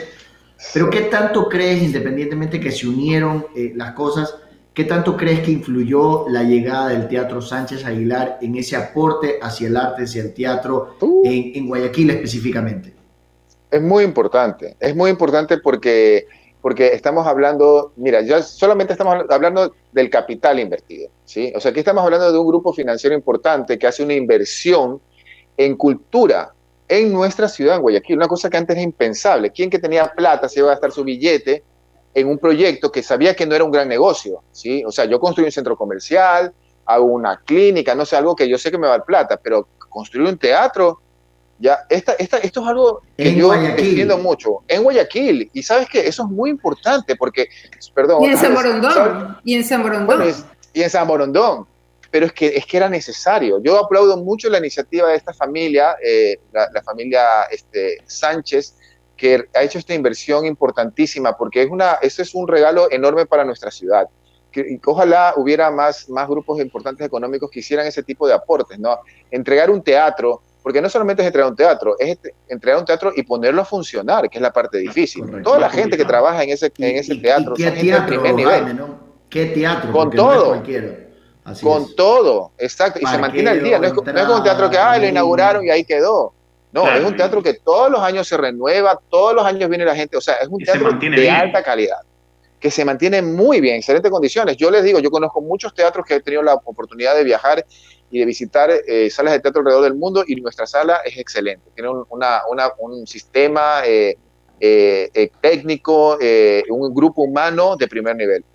Pero ¿qué tanto crees, independientemente que se unieron eh, las cosas, qué tanto crees que influyó la llegada del Teatro Sánchez Aguilar en ese aporte hacia el arte, hacia el teatro, Uh. en, en Guayaquil específicamente? Es muy importante, es muy importante porque, porque estamos hablando, mira, ya solamente estamos hablando del capital invertido, ¿sí? O sea, aquí estamos hablando de un grupo financiero importante que hace una inversión en cultura en nuestra ciudad, en Guayaquil, una cosa que antes era impensable. ¿Quién que tenía plata se iba a gastar su billete en un proyecto que sabía que no era un gran negocio? ¿sí? O sea, yo construí un centro comercial, hago una clínica, no sé, algo que yo sé que me va a dar plata, pero construir un teatro, ya, esta, esta, esto es algo que yo entiendo mucho. En Guayaquil, y sabes que eso es muy importante porque, perdón. Y en San Morondón, y en San Morondón. y en San Morondón, pero es que, es que era necesario. Yo aplaudo mucho la iniciativa de esta familia, eh, la, familia este, Sánchez, que ha hecho esta inversión importantísima, porque es una, eso es un regalo enorme para nuestra ciudad que, ojalá hubiera más, más grupos importantes económicos que hicieran ese tipo de aportes, ¿no? Entregar un teatro, porque no solamente es entregar un teatro, es este, entregar un teatro y ponerlo a funcionar, que es la parte difícil. Toda la gente que trabaja en ese, en ese teatro ¿qué teatro, primer nivel. ¿Qué teatro? Con todo. con todo, exacto. Y se mantiene al día. No es, no es, como un teatro que, ah, lo inauguraron y ahí quedó. No, es un teatro que todos los años se renueva, todos los años viene la gente. O sea, es un teatro de alta calidad que se mantiene muy bien, en excelentes condiciones. Yo les digo, yo conozco muchos teatros que he tenido la oportunidad de viajar y de visitar eh, salas de teatro alrededor del mundo y nuestra sala es excelente. Tiene un, un sistema eh, eh, técnico, un grupo humano de primer nivel.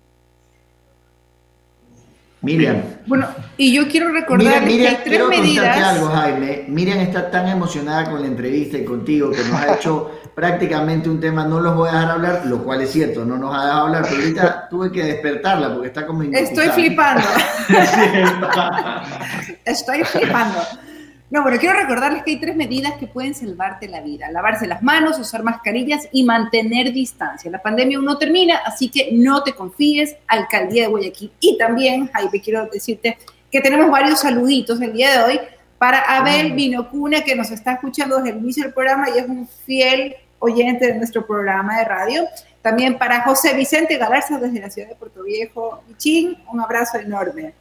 Miriam. Bueno, y yo quiero recordar que hay tres quiero medidas. algo, Jaime. Miriam está tan emocionada con la entrevista y contigo que nos ha hecho [LAUGHS] prácticamente un tema, no los voy a dejar hablar, lo cual es cierto, no nos ha dejado hablar, pero ahorita [LAUGHS] tuve que despertarla porque está como Estoy flipando. [LAUGHS] Estoy flipando. No, bueno, quiero recordarles que hay tres medidas que pueden salvarte la vida. Lavarse las manos, usar mascarillas y mantener distancia. La pandemia aún no termina, así que no te confíes. Alcaldía de Guayaquil. Y también, Jaime, quiero decirte que tenemos varios saluditos el día de hoy para Abel Vinocuna, que nos está escuchando desde el inicio del programa y es un fiel oyente de nuestro programa de radio. También para José Vicente Galarza desde la ciudad de Puerto Viejo. Ching, un abrazo enorme.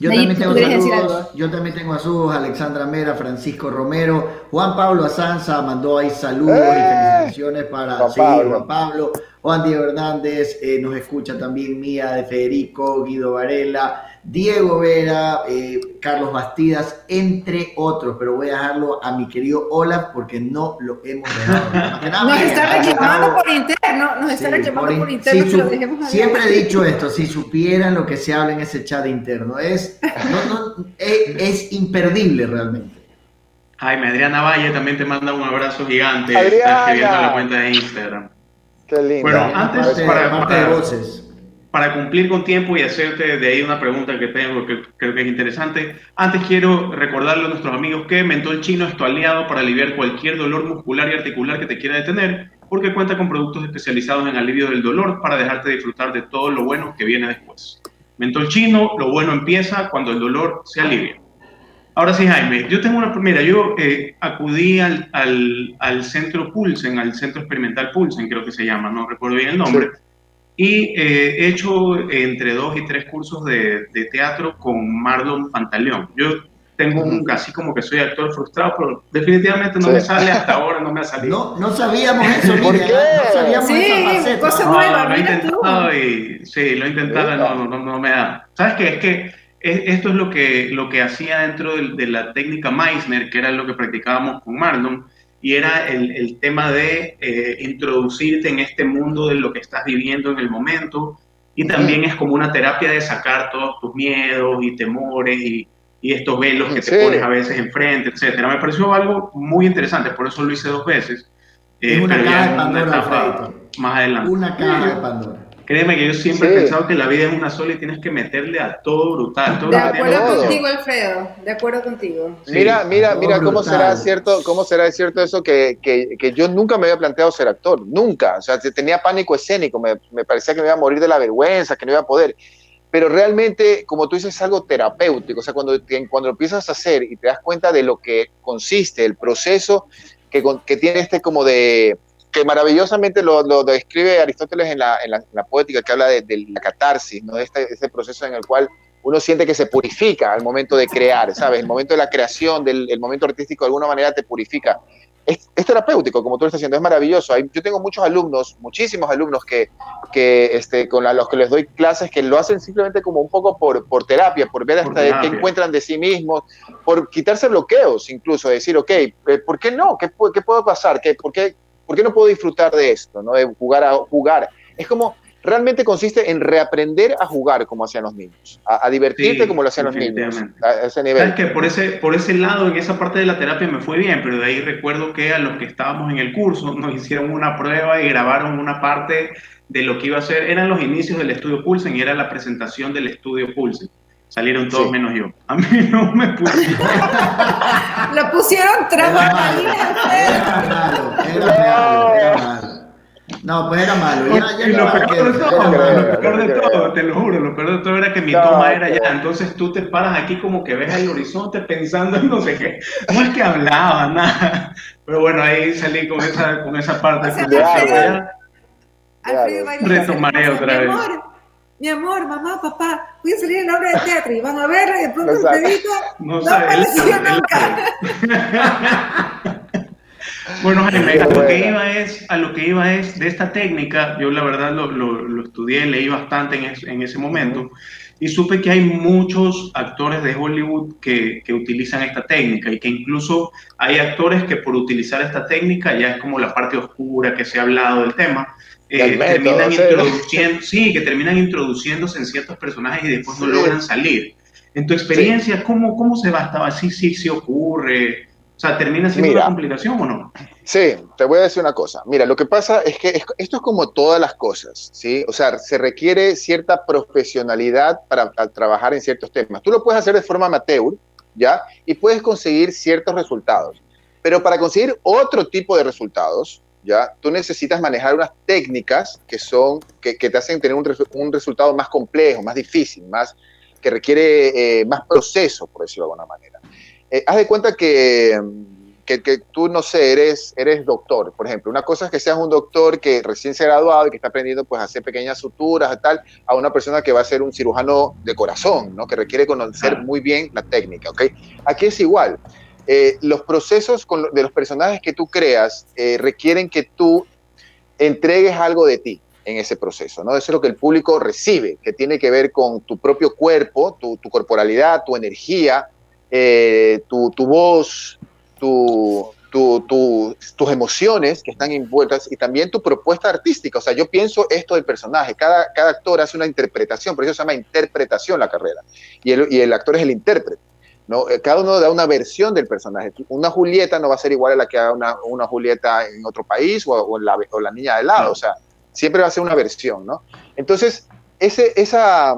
Yo también, tengo saludos, yo también tengo saludos, Alexandra Mera, Francisco Romero, Juan Pablo Azanza mandó ahí saludos y ¡Eh! felicitaciones para Juan Pablo. Juan Pablo, Juan Diego Hernández, eh, nos escucha también Mía de Federico, Guido Varela, Diego Vera, eh, Carlos Bastidas, entre otros, pero voy a dejarlo a mi querido Olaf porque no lo hemos dejado. [LAUGHS] nos está reclamando por interno, nos está reclamando por, interno. siempre he dicho esto, si supieran lo que se habla en ese chat interno, es, es, imperdible realmente. Jaime, Adriana Valle también te manda un abrazo gigante. Está escribiendo la cuenta de Instagram. Qué lindo. Bueno, antes para, para, de voces para cumplir con tiempo y hacerte de ahí una pregunta que tengo que creo que es interesante, antes quiero recordarle a nuestros amigos que Mentol Chino es tu aliado para aliviar cualquier dolor muscular y articular que te quiera detener, porque cuenta con productos especializados en alivio del dolor para dejarte disfrutar de todo lo bueno que viene después. Mentol Chino, lo bueno empieza cuando el dolor se alivia. Ahora sí, Jaime, yo tengo una primera. Yo eh, acudí al, al, al, centro Pulsen, al centro experimental Pulsen, creo que se llama, no recuerdo bien el nombre y eh, he hecho entre dos y tres cursos de, de teatro con Marlon Pantaleón. Yo tengo un casi como que soy actor frustrado, pero definitivamente no me sale hasta ahora, no me ha salido. No, no sabíamos eso, ¿Por qué? No sabíamos sí, cosa nueva, lo he intentado y sí, lo he intentado, no, no, no, me da. ¿Sabes qué? Es que esto es lo que, lo que hacía dentro de, de, la técnica Meissner, que era lo que practicábamos con Marlon, y era el, el tema de eh, introducirte en este mundo de lo que estás viviendo en el momento y también es como una terapia de sacar todos tus miedos y temores y, y estos velos que te pones a veces enfrente, etcétera. Me pareció algo muy interesante, por eso lo hice dos veces. Es eh, una caja de Pandora, más adelante. Una caja de Pandora. Créeme que yo siempre he pensado que la vida es una sola y tienes que meterle a todo brutal. de acuerdo contigo, Alfredo. De acuerdo contigo. mira, mira, mira cómo será cierto, cómo será cierto eso que, que, que, yo nunca me había planteado ser actor, nunca. O sea, tenía pánico escénico, me, me parecía que me iba a morir de la vergüenza, que no iba a poder pero realmente, como tú dices, es algo terapéutico. O sea, cuando, cuando lo empiezas a hacer y te das cuenta de lo que consiste el proceso que, que tiene este como de, que maravillosamente lo, lo, describe Aristóteles en la, en, la, poética que habla de, la catarsis, ¿no? de este, este, proceso en el cual uno siente que se purifica al momento de crear, ¿sabes? El momento de la creación, del el momento artístico de alguna manera te purifica. es, es, terapéutico, como tú lo estás haciendo, es maravilloso. Hay, yo tengo muchos alumnos, muchísimos alumnos que, que este, con la, los que les doy clases, que lo hacen simplemente como un poco por, por terapia, por ver hasta qué encuentran de sí mismos, por quitarse bloqueos, incluso decir, ok, eh, ¿por qué no? ¿Qué, qué puede pasar? ¿Qué, por, qué, ¿Por qué no puedo disfrutar de esto? ¿no? De jugar a jugar. Es como realmente consiste en reaprender a jugar como hacían los niños, a, a divertirte Sí, como lo hacían los niños, a ese nivel. Sabes que por ese, por ese lado, en esa parte de la terapia me fue bien, pero de ahí recuerdo que a los que estábamos en el curso nos hicieron una prueba y grabaron una parte de lo que iba a ser, eran los inicios del estudio Pulsen y era la presentación del estudio Pulsen. Salieron todos Sí. menos yo. A mí [LAUGHS] no me pusieron. Lo pusieron tras Era bambalinas, malo, era malo, era malo, era malo. No, pues era malo. Ya, ya y lo peor de que- todo, era no malo. lo peor de no todo, te lo juro, lo peor de todo era que mi No, toma era ya, entonces tú te paras aquí como que ves el horizonte pensando en no sé qué, no es que hablaba, nada, pero bueno, ahí salí con esa, con esa parte. O sea, Alfredo y dice, Retomaré otra mi vez. amor, mi amor, mamá, papá, salir en obra de teatro y van a verla y de pronto Exacto. Alfredito No no, él apareció nunca. [LAUGHS] Bueno, Jaime, a lo que iba es, a lo que iba es de esta técnica, yo la verdad lo, lo- lo estudié, leí bastante en, es- en ese momento y supe que hay muchos actores de Hollywood que, que utilizan esta técnica y que incluso hay actores que por utilizar esta técnica, ya es como la parte oscura que se ha hablado del tema, eh, terminan introduciendo, sí, que terminan introduciéndose en ciertos personajes y después no logran salir. En tu experiencia, ¿cómo, ¿cómo se va? ¿Estaba así? Sí, sí ocurre. O sea, ¿termina siendo Mira. una complicación o no? Sí, te voy a decir una cosa. Mira, lo que pasa es que es- esto es como todas las cosas, ¿sí? O sea, se requiere cierta profesionalidad para, para trabajar en ciertos temas. Tú lo puedes hacer de forma amateur, ¿ya? Y puedes conseguir ciertos resultados. Pero para conseguir otro tipo de resultados, ¿ya? Tú necesitas manejar unas técnicas que son, que, que te hacen tener un, resu- un resultado más complejo, más difícil, más, que requiere eh, más proceso, por decirlo de alguna manera. Eh, haz de cuenta que, que, que tú, no sé, eres, eres doctor, por ejemplo. Una cosa es que seas un doctor que recién se ha graduado y que está aprendiendo pues, a hacer pequeñas suturas y tal, a una persona que va a ser un cirujano de corazón, ¿no? que requiere conocer Claro. muy bien la técnica. ¿ok? Aquí es igual. Eh, los procesos con de los personajes que tú creas eh, requieren que tú entregues algo de ti en ese proceso, ¿no? Eso es lo que el público recibe, que tiene que ver con tu propio cuerpo, tu, corporalidad, tu energía, eh, tu, voz, tu, tu- tu- tus emociones que están envueltas y también tu propuesta artística. O sea, yo pienso esto del personaje. Cada, actor hace una interpretación, por eso se llama interpretación la carrera. Y el actor es el intérprete. ¿No? Eh, Cada uno da una versión del personaje. Una Julieta no va a ser igual a la que haga una, una Julieta en otro país o, o la, o la niña de lado. O sea, siempre va a ser una versión, ¿no? Entonces, ese, esa,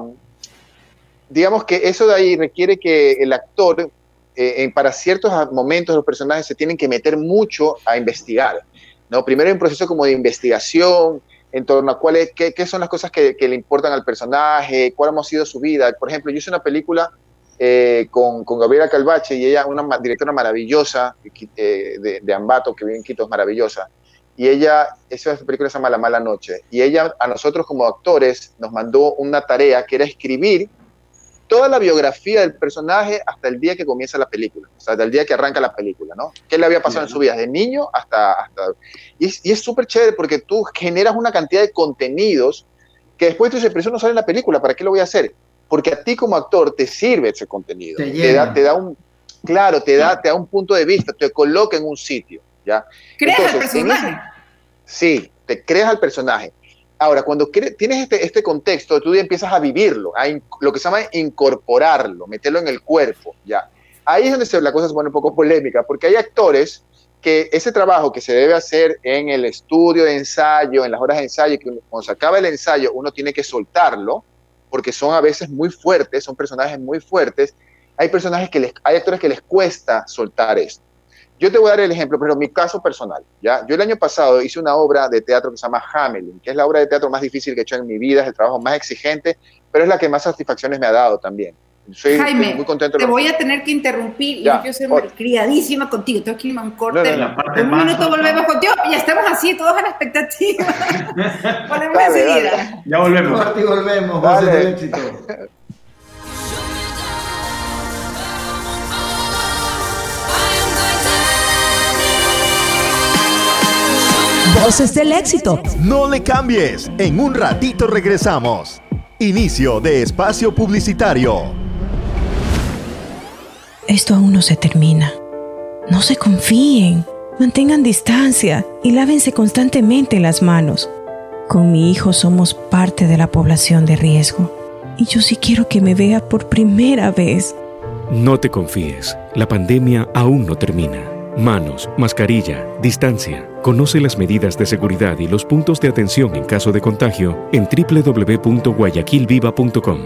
digamos que eso de ahí requiere que el actor, eh, en- para ciertos momentos los personajes se tienen que meter mucho a investigar, ¿no? Primero hay un proceso como de investigación en torno a cuáles, qué, qué son las cosas que, que le importan al personaje, cuál ha sido su vida. Por ejemplo, yo hice una película eh, con, con Gabriela Calvache y ella, una directora maravillosa eh, de, de Ambato, que vive en Quito, es maravillosa. Y ella, esa película se llama La Mala Noche. Y ella, a nosotros como actores, nos mandó una tarea que era escribir toda la biografía del personaje hasta el día que comienza la película, o sea, hasta el día que arranca la película, ¿no? ¿Qué le había pasado en su vida? De niño hasta... hasta y es y es súper chévere porque tú generas una cantidad de contenidos que después tú dices, pero eso no sale en la película, ¿para qué lo voy a hacer? Porque a ti como actor te sirve ese contenido. Te Te, da, te da un... Claro, te da, te da un punto de vista, te coloca en un sitio, ¿ya? Creas Entonces, en personaje. Sí, te creas al personaje. Ahora, cuando tienes este, este contexto, tú ya empiezas a vivirlo, a lo que se llama incorporarlo, meterlo en el cuerpo, ya. Ahí es donde se- la cosa se pone un poco polémica, porque hay actores que ese trabajo que se debe hacer en el estudio de ensayo, en las horas de ensayo, que cuando se acaba el ensayo uno tiene que soltarlo, porque son a veces muy fuertes, son personajes muy fuertes. Hay personajes que les, hay actores que les cuesta soltar esto. Yo te voy a dar el ejemplo, pero mi caso personal, ¿ya? Yo el año pasado hice una obra de teatro que se llama Hamelin, que es la obra de teatro más difícil que he hecho en mi vida, es el trabajo más exigente, pero es la que más satisfacciones me ha dado también. Soy, Jaime, muy contento. Te voy a tener que interrumpir y Ya, yo quiero ser otra. criadísima contigo. Tengo que irme a un corte. No, no, En un más minuto volvemos contigo. Ya estamos así, todos a la expectativa. [LAUGHS] Volvemos Dale, enseguida. dale. Ya volvemos. Y volvemos, Dale. voces del éxito. Voces del éxito. No le cambies. En un ratito regresamos. Inicio de espacio publicitario. Esto aún no se termina. No se confíen. Mantengan distancia y lávense constantemente las manos. Con mi hijo somos parte de la población de riesgo. Y yo sí quiero que me vea por primera vez. No te confíes. La pandemia aún no termina. Manos, mascarilla, distancia. Conoce las medidas de seguridad y los puntos de atención en caso de contagio en www.guayaquilviva.com.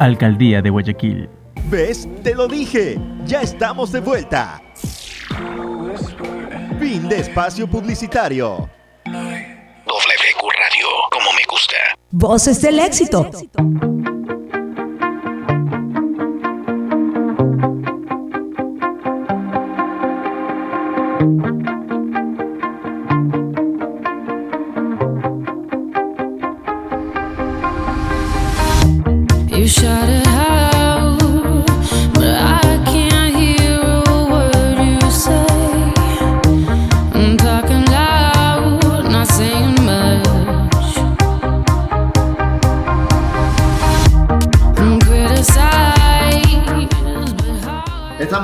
Alcaldía de Guayaquil. ¿Ves? Te lo dije. Ya estamos de vuelta. Fin de espacio publicitario. WQ Radio, como me gusta. Voces del éxito. You shout it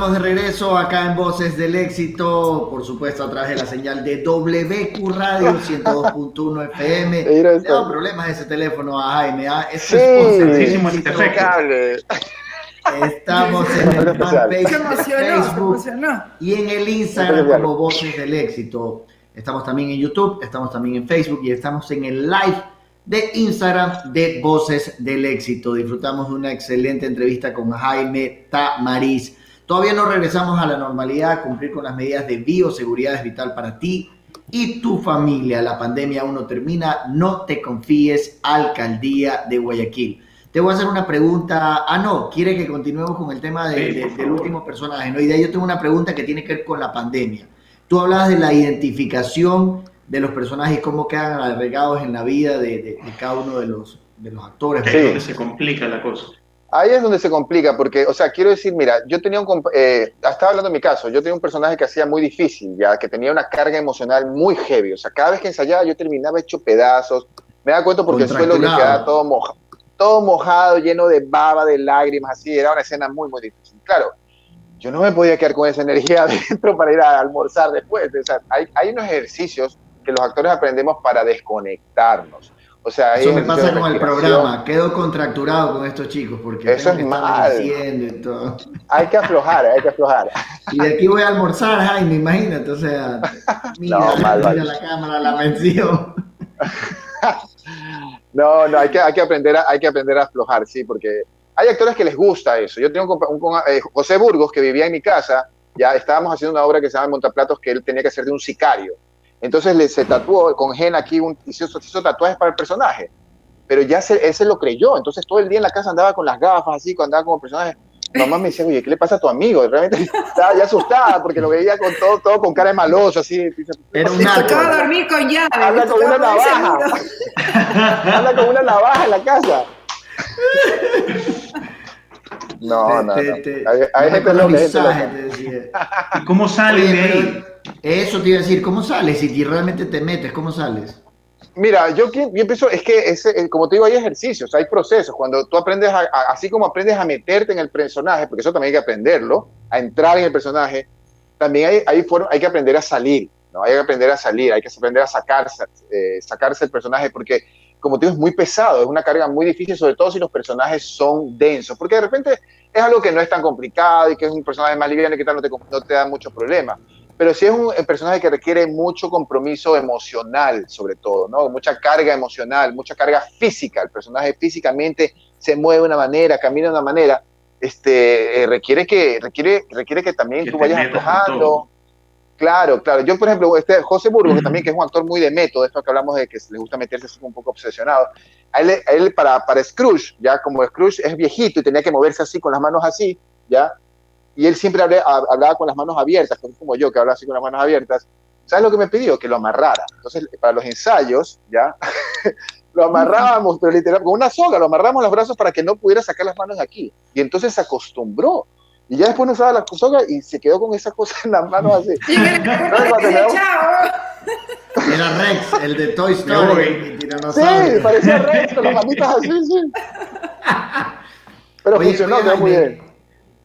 Estamos de regreso acá en Voces del Éxito, por supuesto a través de la señal de WQ Radio [LAUGHS] 102.1 FM. Le problemas ese teléfono a Jaime. ¿ah? Sí, es. Cable. Estamos en [LAUGHS] el fanpage Facebook y en el Instagram como Voces del Éxito. Estamos también en YouTube, estamos también en Facebook y estamos en el live de Instagram de Voces del Éxito. Disfrutamos de una excelente entrevista con Jaime Tamariz. Todavía no regresamos a la normalidad, cumplir con las medidas de bioseguridad es vital para ti y tu familia. La pandemia aún no termina, no te confíes, Alcaldía de Guayaquil. Te voy a hacer una pregunta. Ah, no, quiere que continuemos con el tema de- Sí, de- por del último personaje. ¿no? Y de ahí yo tengo una pregunta que tiene que ver con la pandemia. Tú hablabas de la identificación de los personajes y cómo quedan agregados en la vida de, cada uno de los, de los actores. Sí. se complica la cosa. Ahí es donde se complica, porque, o sea, quiero decir, mira, yo tenía un, eh, estaba hablando de mi caso, yo tenía un personaje que hacía muy difícil, ya, que tenía una carga emocional muy heavy, o sea, cada vez que ensayaba yo terminaba hecho pedazos, me da cuenta porque el suelo le Contracturado. quedaba todo, moja, todo mojado, lleno de baba, de lágrimas, así, era una escena muy, muy difícil. Claro, yo no me podía quedar con esa energía [LAUGHS] adentro para ir a almorzar después, o sea, hay, hay unos ejercicios que los actores aprendemos para desconectarnos. O sea, Eso me pasa con el programa. Quedo contracturado con estos chicos porque Eso es que mal. y todo. Hay que aflojar, hay que aflojar. Y de aquí voy a almorzar, Jaime, imagínate. O sea, [LAUGHS] mira, No, mal, mira la cámara, la mención. [LAUGHS] No, no, hay que, hay que, aprender, a, hay que aprender a aflojar, sí, porque hay actores que les gusta eso. Yo tengo un, un eh, José Burgos, que vivía en mi casa, ya estábamos haciendo una obra que se llama Montaplatos, que él tenía que hacer de un sicario. Entonces le, se tatuó con Gen aquí, un, hizo, hizo tatuajes para el personaje, pero ya se, él se lo creyó. Entonces todo el día en la casa andaba con las gafas, así, cuando andaba como personaje. Mamá me decía, oye, ¿qué le pasa a tu amigo? Realmente estaba ya asustada porque lo veía con todo, todo con cara de maloso, así. Era un tocaba dormir con llave. Habla con una navaja. Anda con una navaja en la casa. No, no, Te- no. te- te- Hay, hay no gente hay gente. ¿Y cómo salen Oye, de ahí? Eso te iba a decir, ¿cómo sales? Si realmente te metes, ¿cómo sales? Mira, yo, yo pienso, es que, ese, eh, como te digo, hay ejercicios, hay procesos. Cuando tú aprendes, así como aprendes a meterte en el personaje, porque eso también hay que aprenderlo, a entrar en el personaje, también hay, hay, hay que aprender a salir, ¿no? Hay que aprender a salir, hay que aprender a sacarse, eh, sacarse el personaje, porque, como te digo, es muy pesado, es una carga muy difícil, sobre todo si los personajes son densos, porque de repente es algo que no es tan complicado y que es un personaje más liviano y que tal, no te, no te da muchos problemas. Pero sí es un personaje que requiere mucho compromiso emocional, sobre todo, ¿no? Mucha carga emocional, mucha carga física. El personaje físicamente se mueve de una manera, camina de una manera. Este, eh, requiere, que, requiere, requiere que también Que tú vayas aflojando. Claro, claro. Yo, por ejemplo, este José Burgos, que también que es un actor muy de método, esto que hablamos de que le gusta meterse así un poco obsesionado. A él, a él para, para Scrooge, ya como Scrooge es viejito y tenía que moverse así, con las manos así, ya, y él siempre hablé- hablaba con las manos abiertas, como yo, que habla así con las manos abiertas. ¿Sabes lo que me pidió? Que lo amarrara. Entonces, para los ensayos, ya, [LAUGHS] lo amarrábamos, pero literal, con una soga, lo amarramos los brazos para que no pudiera sacar las manos de aquí. Y entonces se acostumbró. Y ya después no usaba la soga y se quedó con esa cosa en las manos así. [LAUGHS] Era Rex, el de Toy Story. Sí, parecía Rex con las manitas así, sí. [LAUGHS] Pero Oye, funcionó, quedó muy bien.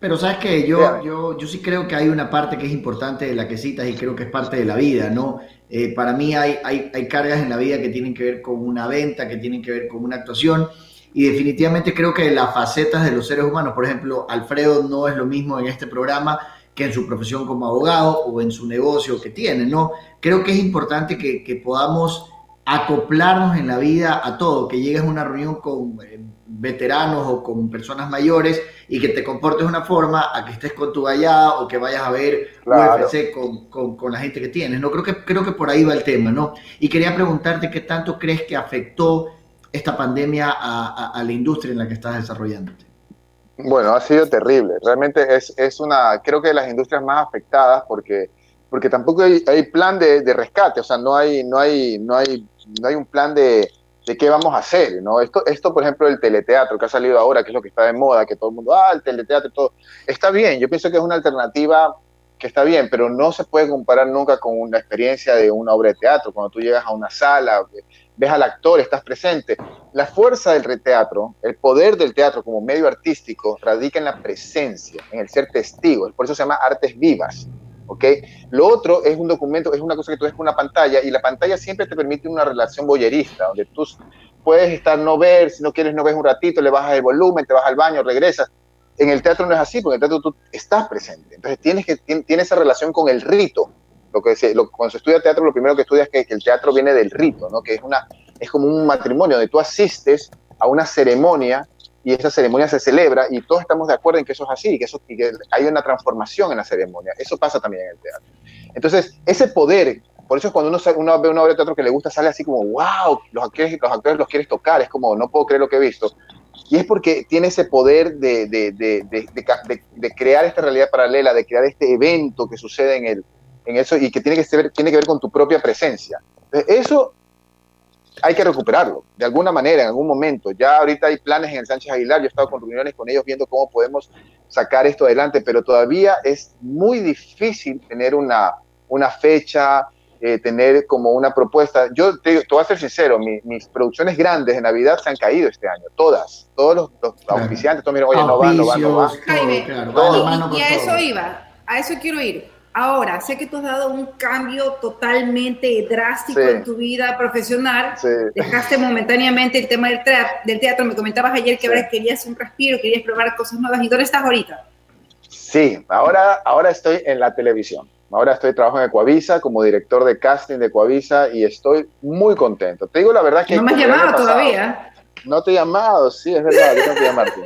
Pero sabes que yo, yo, yo sí creo que hay una parte que es importante de la que citas y creo que es parte de la vida, ¿no? Eh, para mí hay, hay, hay cargas en la vida que tienen que ver con una venta, que tienen que ver con una actuación y definitivamente creo que las facetas de los seres humanos, por ejemplo, Alfredo no es lo mismo en este programa que en su profesión como abogado o en su negocio que tiene, ¿no? Creo que es importante que, que podamos acoplarnos en la vida a todo, que llegues a una reunión con eh, veteranos o con personas mayores y que te comportes de una forma a que estés con tu gallada o que vayas a ver Claro. UFC con, con- con la gente que tienes, ¿no? Creo que, creo que por ahí va el tema, ¿no? Y quería preguntarte qué tanto crees que afectó esta pandemia a, a- a la industria en la que estás desarrollándote. Bueno, ha sido terrible. Realmente es, es una, creo que de las industrias más afectadas porque, porque tampoco hay, hay plan de, de rescate, o sea, no hay, no hay, no hay, no hay un plan de, de qué vamos a hacer, ¿no? Esto, esto, por ejemplo, el teleteatro que ha salido ahora, que es lo que está de moda, que todo el mundo, ah, el teleteatro todo, está bien, yo pienso que es una alternativa que está bien, pero no se puede comparar nunca con una experiencia de una obra de teatro, cuando tú llegas a una sala, ves al actor, estás presente. La fuerza del teatro, el poder del teatro como medio artístico, radica en la presencia, en el ser testigo. Por eso se llama artes vivas. ¿Ok? Lo otro es un documento, es una cosa que tú ves con una pantalla y la pantalla siempre te permite una relación boyerista, donde tú puedes estar no ver, si no quieres no ves un ratito, le bajas el volumen, te vas al baño, regresas. En el teatro no es así, porque en el teatro tú estás presente. Entonces tienes que tien- tiene esa relación con el rito. Lo que se, lo- cuando se estudia teatro, lo primero que estudias es que, que el teatro viene del rito, ¿no? Que es una es como un matrimonio donde tú asistes a una ceremonia y esa ceremonia se celebra y todos estamos de acuerdo en que eso es así, que, eso, y que hay una transformación en la ceremonia. Eso pasa también en el teatro. Entonces, ese poder, por eso es cuando uno, uno ve una obra de teatro que le gusta, sale así como, wow, los actores, los actores los quieres tocar, es como, no puedo creer lo que he visto. Y es porque tiene ese poder de, de, de, crear esta realidad paralela, de crear este evento que sucede en, el, en eso y que tiene que, ser, tiene que ver con tu propia presencia. Entonces, eso hay que recuperarlo de alguna manera, en algún momento. Ya ahorita hay planes en el Sánchez Aguilar, yo he estado con reuniones con ellos viendo cómo podemos sacar esto adelante, pero todavía es muy difícil tener una, una fecha, eh, tener como una propuesta. Yo te, te voy a ser sincero, mi- mis producciones grandes de Navidad se han caído este año, todas, todos los, los auspiciantes, todos miran, oye, no va, no va, no va. Claro, Y- a todo. eso iba, a eso quiero ir. Ahora, sé que tú has dado un cambio totalmente drástico Sí. en tu vida profesional. Sí. Dejaste momentáneamente el tema del, teatro. Me comentabas ayer que Sí. ahora querías un respiro, querías probar cosas nuevas. ¿Y dónde estás ahorita? Sí, ahora, ahora estoy en la televisión. Ahora estoy trabajando en Ecuavisa como director de casting de Ecuavisa y estoy muy contento. Te digo la verdad que... No me has llamado pasado- todavía. No te he llamado, sí, es verdad, yo tengo que llamarte.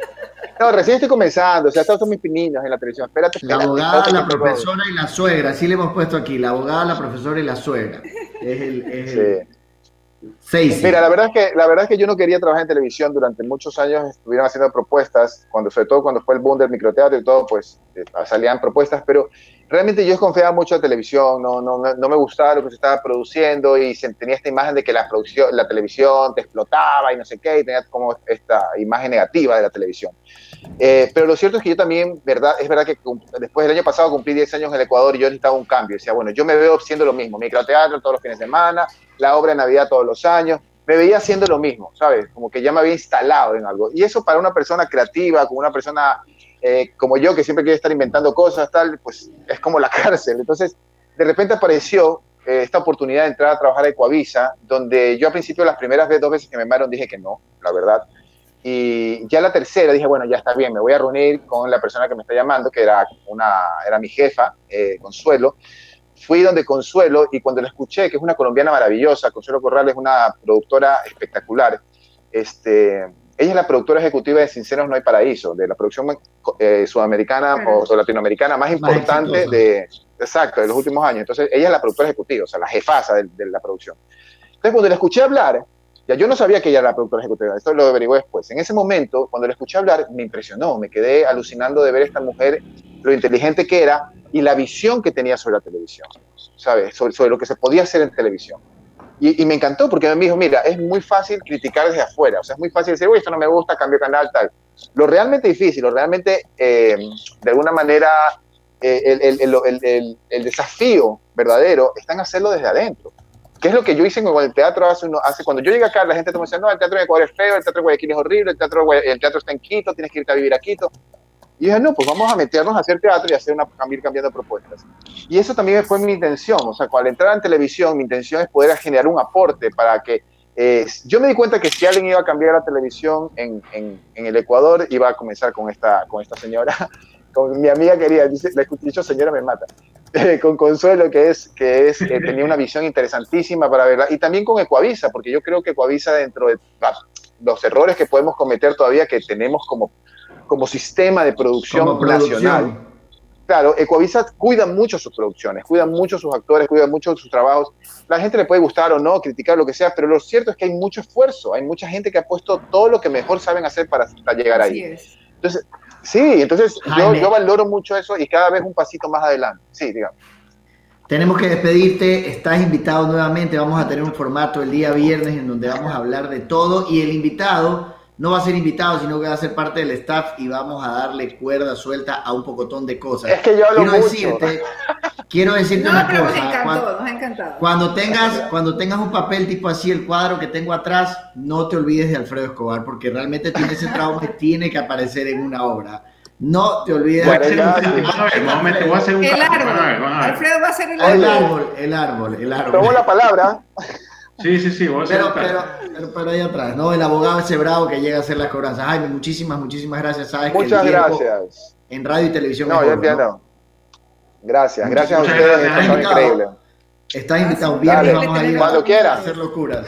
No, recién estoy comenzando, o sea, estos son mis pininos en la televisión. Espérate, La abogada, espérate la profesora y la suegra, así le hemos puesto aquí, la abogada, la profesora y la suegra. Es el, es el Sí. seis. Mira, la verdad, es que, la verdad es que yo no quería trabajar en televisión. Durante muchos años estuvieron haciendo propuestas, cuando, sobre todo cuando fue el boom del microteatro y todo, pues eh, salían propuestas, pero realmente yo desconfiaba mucho de televisión, no, no, no, me gustaba lo que se estaba produciendo y se, tenía esta imagen de que la, producción, la televisión te explotaba y no sé qué, y tenía como esta imagen negativa de la televisión. Eh, pero lo cierto es que yo también, verdad, es verdad que después del año pasado cumplí 10 años en el Ecuador y yo necesitaba un cambio. Decía, bueno, yo me veo haciendo lo mismo, microteatro todos los fines de semana, la obra de Navidad todos los años, me veía haciendo lo mismo, ¿sabes? Como que ya me había instalado en algo. Y eso para una persona creativa, como una persona eh, como yo, que siempre quiere estar inventando cosas, tal, pues es como la [LAUGHS] cárcel. Entonces, de repente apareció eh, esta oportunidad de entrar a trabajar a Ecuavisa, donde yo al principio, las primeras dos veces que me llamaron, dije que no, la verdad. Y ya la tercera dije, bueno, ya está bien, me voy a reunir con la persona que me está llamando, que era, una, era mi jefa, eh, Consuelo. Fui donde Consuelo y cuando la escuché, que es una colombiana maravillosa, Consuelo Corral es una productora espectacular, este, ella es la productora ejecutiva de Sinceros No hay Paraíso, de la producción eh, sudamericana o, o latinoamericana más importante exitosa. de, exacto, de los últimos años. Entonces, ella es la productora ejecutiva, o sea, la jefasa de, de la producción. Entonces, cuando la escuché hablar, ya yo no sabía que ella era la productora ejecutiva, esto lo averigué después. En ese momento, cuando la escuché hablar, me impresionó, me quedé alucinando de ver a esta mujer, lo inteligente que era y la visión que tenía sobre la televisión, ¿sabes? Sobre, sobre lo que se podía hacer en televisión. Y, y me encantó porque me dijo, mira, es muy fácil criticar desde afuera, o sea, es muy fácil decir, uy, esto no me gusta, cambio canal, tal. Lo realmente difícil, lo realmente, eh, de alguna manera, eh, el, el, el, el, desafío verdadero está en hacerlo desde adentro. que es lo que yo hice con el teatro hace, uno, hace cuando yo llegué acá, la gente me decía, no, el teatro de Ecuador es feo, el teatro de Guayaquil es horrible, el teatro, el teatro está en Quito, tienes que irte a vivir a Quito. Y dije, no, pues vamos a meternos a hacer teatro y hacer una, ir cambiando propuestas. Y eso también fue mi intención, o sea, al entrar en televisión, mi intención es poder generar un aporte para que, eh, yo me di cuenta que si alguien iba a cambiar la televisión en, en, en el Ecuador, iba a comenzar con esta, con esta señora, [LAUGHS] con mi amiga querida, dice, la dicho señora me mata, Eh, [LAUGHS] con Consuelo, que es, que es, que tenía una visión interesantísima para verla, y también con Ecuavisa, porque yo creo que Ecuavisa dentro de los errores que podemos cometer todavía que tenemos como, como sistema de producción, Como producción. nacional. Claro, Ecuavisa cuida mucho sus producciones, cuida mucho sus actores, cuida mucho sus trabajos. La gente le puede gustar o no, criticar lo que sea, pero lo cierto es que hay mucho esfuerzo, hay mucha gente que ha puesto todo lo que mejor saben hacer para, para llegar Así ahí. es. Entonces, sí, entonces yo, yo valoro mucho eso y cada vez un pasito más adelante. Sí, digamos. Tenemos que despedirte, estás invitado nuevamente, vamos a tener un formato el día viernes en donde vamos a hablar de todo y el invitado no va a ser invitado, sino que va a ser parte del staff y vamos a darle cuerda suelta a un pocotón de cosas. Es que yo hablo quiero mucho. decirte, quiero decirte No, una pero nos cosa. cuan- encantó, nos ha encantado. Cuando tengas, cuando tengas un papel tipo así, el cuadro que tengo atrás, no te olvides de Alfredo Escobar, porque realmente tiene ese trauma que tiene que aparecer en una obra. No te olvides a de hacer un- Van a ver, van a meter- voy a hacer un El a ver, árbol. van a ver. Alfredo va a ser el El árbol. árbol, el árbol, el árbol. Tomó la palabra. Sí, sí, sí, hacer Pero, pero, pero, pero ahí atrás, ¿no? El abogado ese bravo que llega a hacer las cobranzas. Jaime, muchísimas, muchísimas gracias. Sabes que Muchas tiempo gracias. En radio y televisión No, yo entiendo. Gracias, gracias a ustedes, gracias, fue invitado. increíble. Estás invitado. Dale, Viernes vamos a ir a hacer locuras.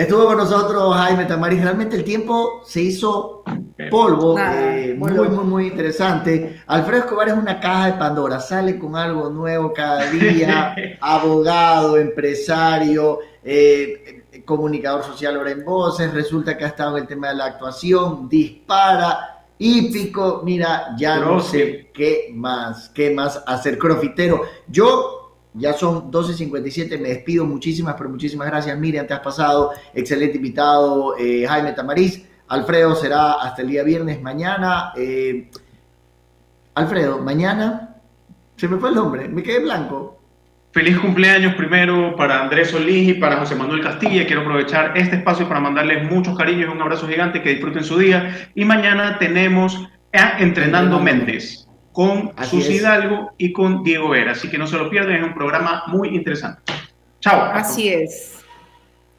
Estuvo con nosotros Jaime Tamariz. Realmente el tiempo se hizo polvo. Nada, eh, muy, polvo. muy, muy interesante. Alfredo Escobar es una caja de Pandora. Sale con algo nuevo cada día. [LAUGHS] Abogado, empresario, eh, comunicador social ahora en voces. Resulta que ha estado en el tema de la actuación. Dispara. Hípico, mira, ya no sé qué más, qué más hacer. Crofitero. Yo ya son 12.57, me despido. Muchísimas, pero muchísimas gracias, Miriam, te has pasado. Excelente invitado, eh, Jaime Tamariz. Alfredo será hasta el día viernes, mañana. eh, Alfredo, mañana, se me fue el nombre, me quedé blanco. Feliz cumpleaños primero para Andrés Solís y para José Manuel Castilla. Quiero aprovechar este espacio para mandarles muchos cariños y un abrazo gigante, que disfruten su día. Y mañana tenemos a Entrenando. Mentes con Así Susi es. Hidalgo y con Diego Vera. Así que no se lo pierdan, es un programa muy interesante. Chao. Así es.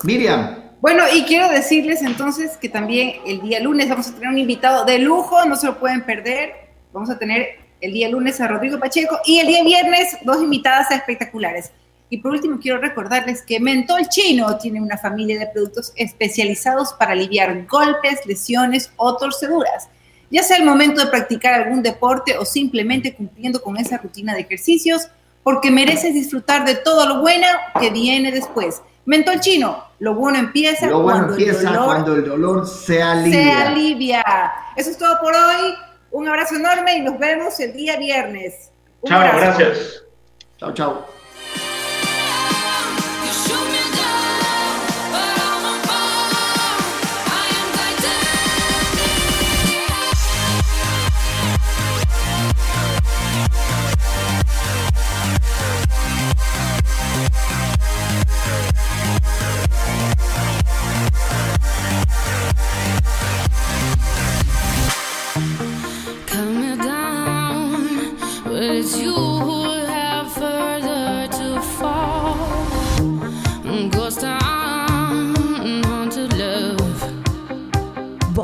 Miriam, Bueno, y quiero decirles entonces que también el día lunes vamos a tener un invitado de lujo, no se lo pueden perder. Vamos a tener el día lunes a Rodrigo Pacheco y el día viernes dos invitadas espectaculares. Y por último, quiero recordarles que Mentol Chino tiene una familia de productos especializados para aliviar golpes, lesiones o torceduras. Ya sea el momento de practicar algún deporte o simplemente cumpliendo con esa rutina de ejercicios, porque mereces disfrutar de todo lo bueno que viene después. Mentol Chino, lo bueno empieza lo bueno cuando empieza el dolor cuando el dolor se alivia. se alivia. Eso es todo por hoy. Un abrazo enorme y nos vemos el día viernes. Un Chao, abrazo. gracias. Chao, chao.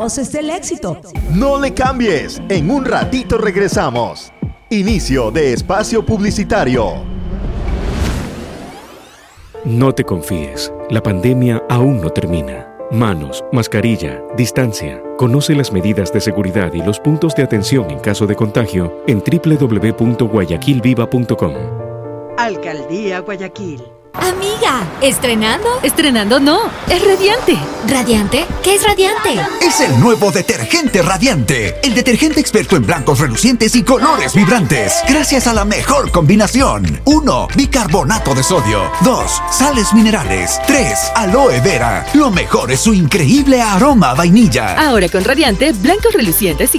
Voces del éxito. No le cambies, en un ratito regresamos. Inicio de espacio publicitario. No te confíes, la pandemia aún no termina. Manos, mascarilla, distancia. Conoce las medidas de seguridad y los puntos de atención en caso de contagio en www.guayaquilviva.com. Alcaldía Guayaquil. Amiga, ¿estrenando? Estrenando no, es radiante. ¿Radiante? ¿Qué es radiante? Es el nuevo detergente radiante. El detergente experto en blancos relucientes y colores vibrantes. Gracias a la mejor combinación. 1. Bicarbonato de sodio. 2. Sales minerales. 3. Aloe vera. Lo mejor es su increíble aroma a vainilla. Ahora con radiante, blancos relucientes y